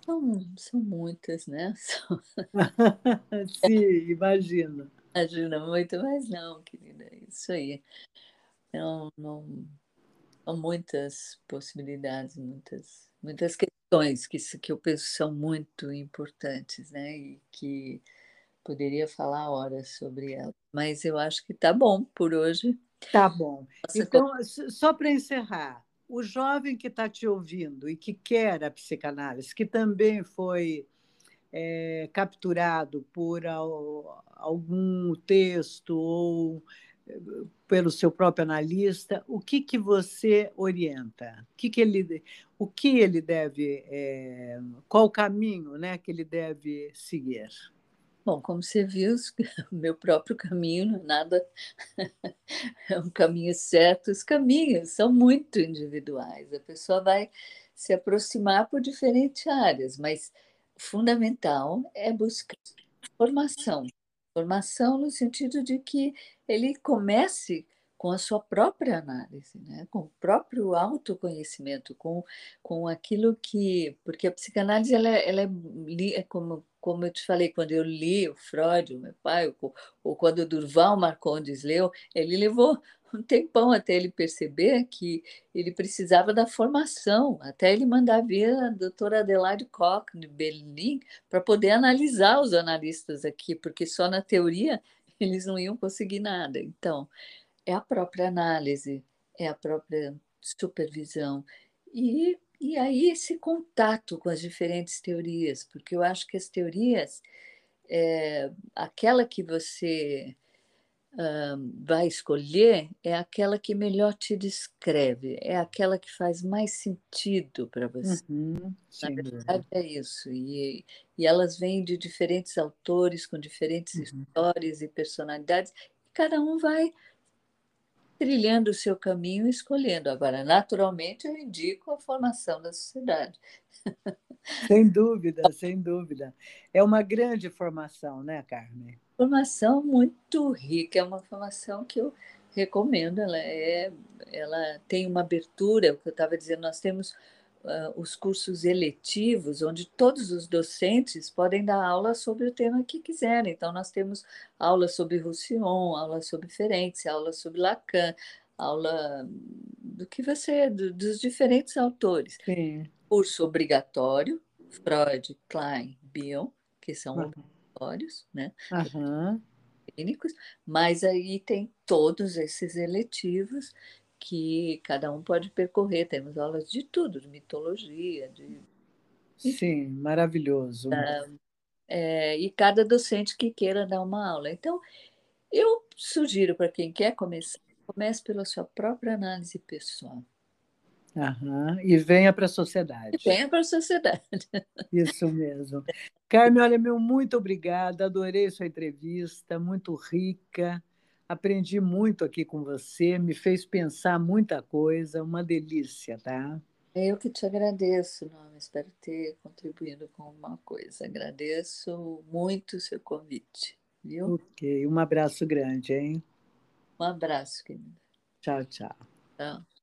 São, são muitas, né? São... Sim, imagino. Imagina muito, mas não, querida, é isso aí. Não, não, são muitas possibilidades, muitas, muitas questões que, que eu penso são muito importantes, né? E que poderia falar horas sobre elas. Mas eu acho que está bom por hoje. Tá bom. Então, só para encerrar, o jovem que está te ouvindo e que quer a psicanálise, que também foi é, capturado por algum texto ou eh, pelo seu próprio analista, o que, que você orienta? O que, que ele, o que ele deve, é, qual o caminho né, que ele deve seguir? Bom, como você viu, o meu próprio caminho não é nada é um caminho certo. Os caminhos são muito individuais. A pessoa vai se aproximar por diferentes áreas, mas o fundamental é buscar formação. Formação no sentido de que ele comece com a sua própria análise, né? com o próprio autoconhecimento, com, com aquilo que. Porque a psicanálise ela, ela é, é como como eu te falei, quando eu li o Freud, o meu pai, ou, ou quando o Durval Marcondes leu, ele levou um tempão até ele perceber que ele precisava da formação, até ele mandar vir a doutora Adelaide Koch, de Berlim, para poder analisar os analistas aqui, porque só na teoria eles não iam conseguir nada. Então, é a própria análise, é a própria supervisão. E e aí esse contato com as diferentes teorias, porque eu acho que as teorias, é, aquela que você vai escolher é aquela que melhor te descreve, é aquela que faz mais sentido para você. Uhum, Na verdade, é isso. E, e elas vêm de diferentes autores, com diferentes uhum. histórias e personalidades, e cada um vai trilhando o seu caminho e escolhendo. Agora, naturalmente, eu indico a formação da sociedade. Sem dúvida, sem dúvida. É uma grande formação, né, Carmen? Formação muito rica, é uma formação que eu recomendo. Ela, é, ela tem uma abertura, o que eu estava dizendo, nós temos uh, os cursos eletivos, onde todos os docentes podem dar aula sobre o tema que quiserem. Então, nós temos aula sobre Roussillon, aula sobre Ferenczi, aula sobre Lacan, aula do que você, do, dos diferentes autores. Sim. Curso obrigatório, Freud, Klein, Bion, que são uhum. obrigatórios, né? Uhum. Clínicos, mas aí tem todos esses eletivos que cada um pode percorrer. Temos aulas de tudo, de mitologia, de. Sim, maravilhoso. é, e cada docente que queira dar uma aula. Então, eu sugiro para quem quer começar, comece pela sua própria análise pessoal. Uhum. E venha para a sociedade. E venha para a sociedade. Isso mesmo. Carmen, olha, meu muito obrigada, adorei sua entrevista, muito rica. Aprendi muito aqui com você, me fez pensar muita coisa, uma delícia, tá? Eu que te agradeço, não, espero ter contribuído com alguma coisa. Agradeço muito o seu convite, viu? Ok, um abraço grande, hein? Um abraço, querida. Tchau, tchau. Tchau.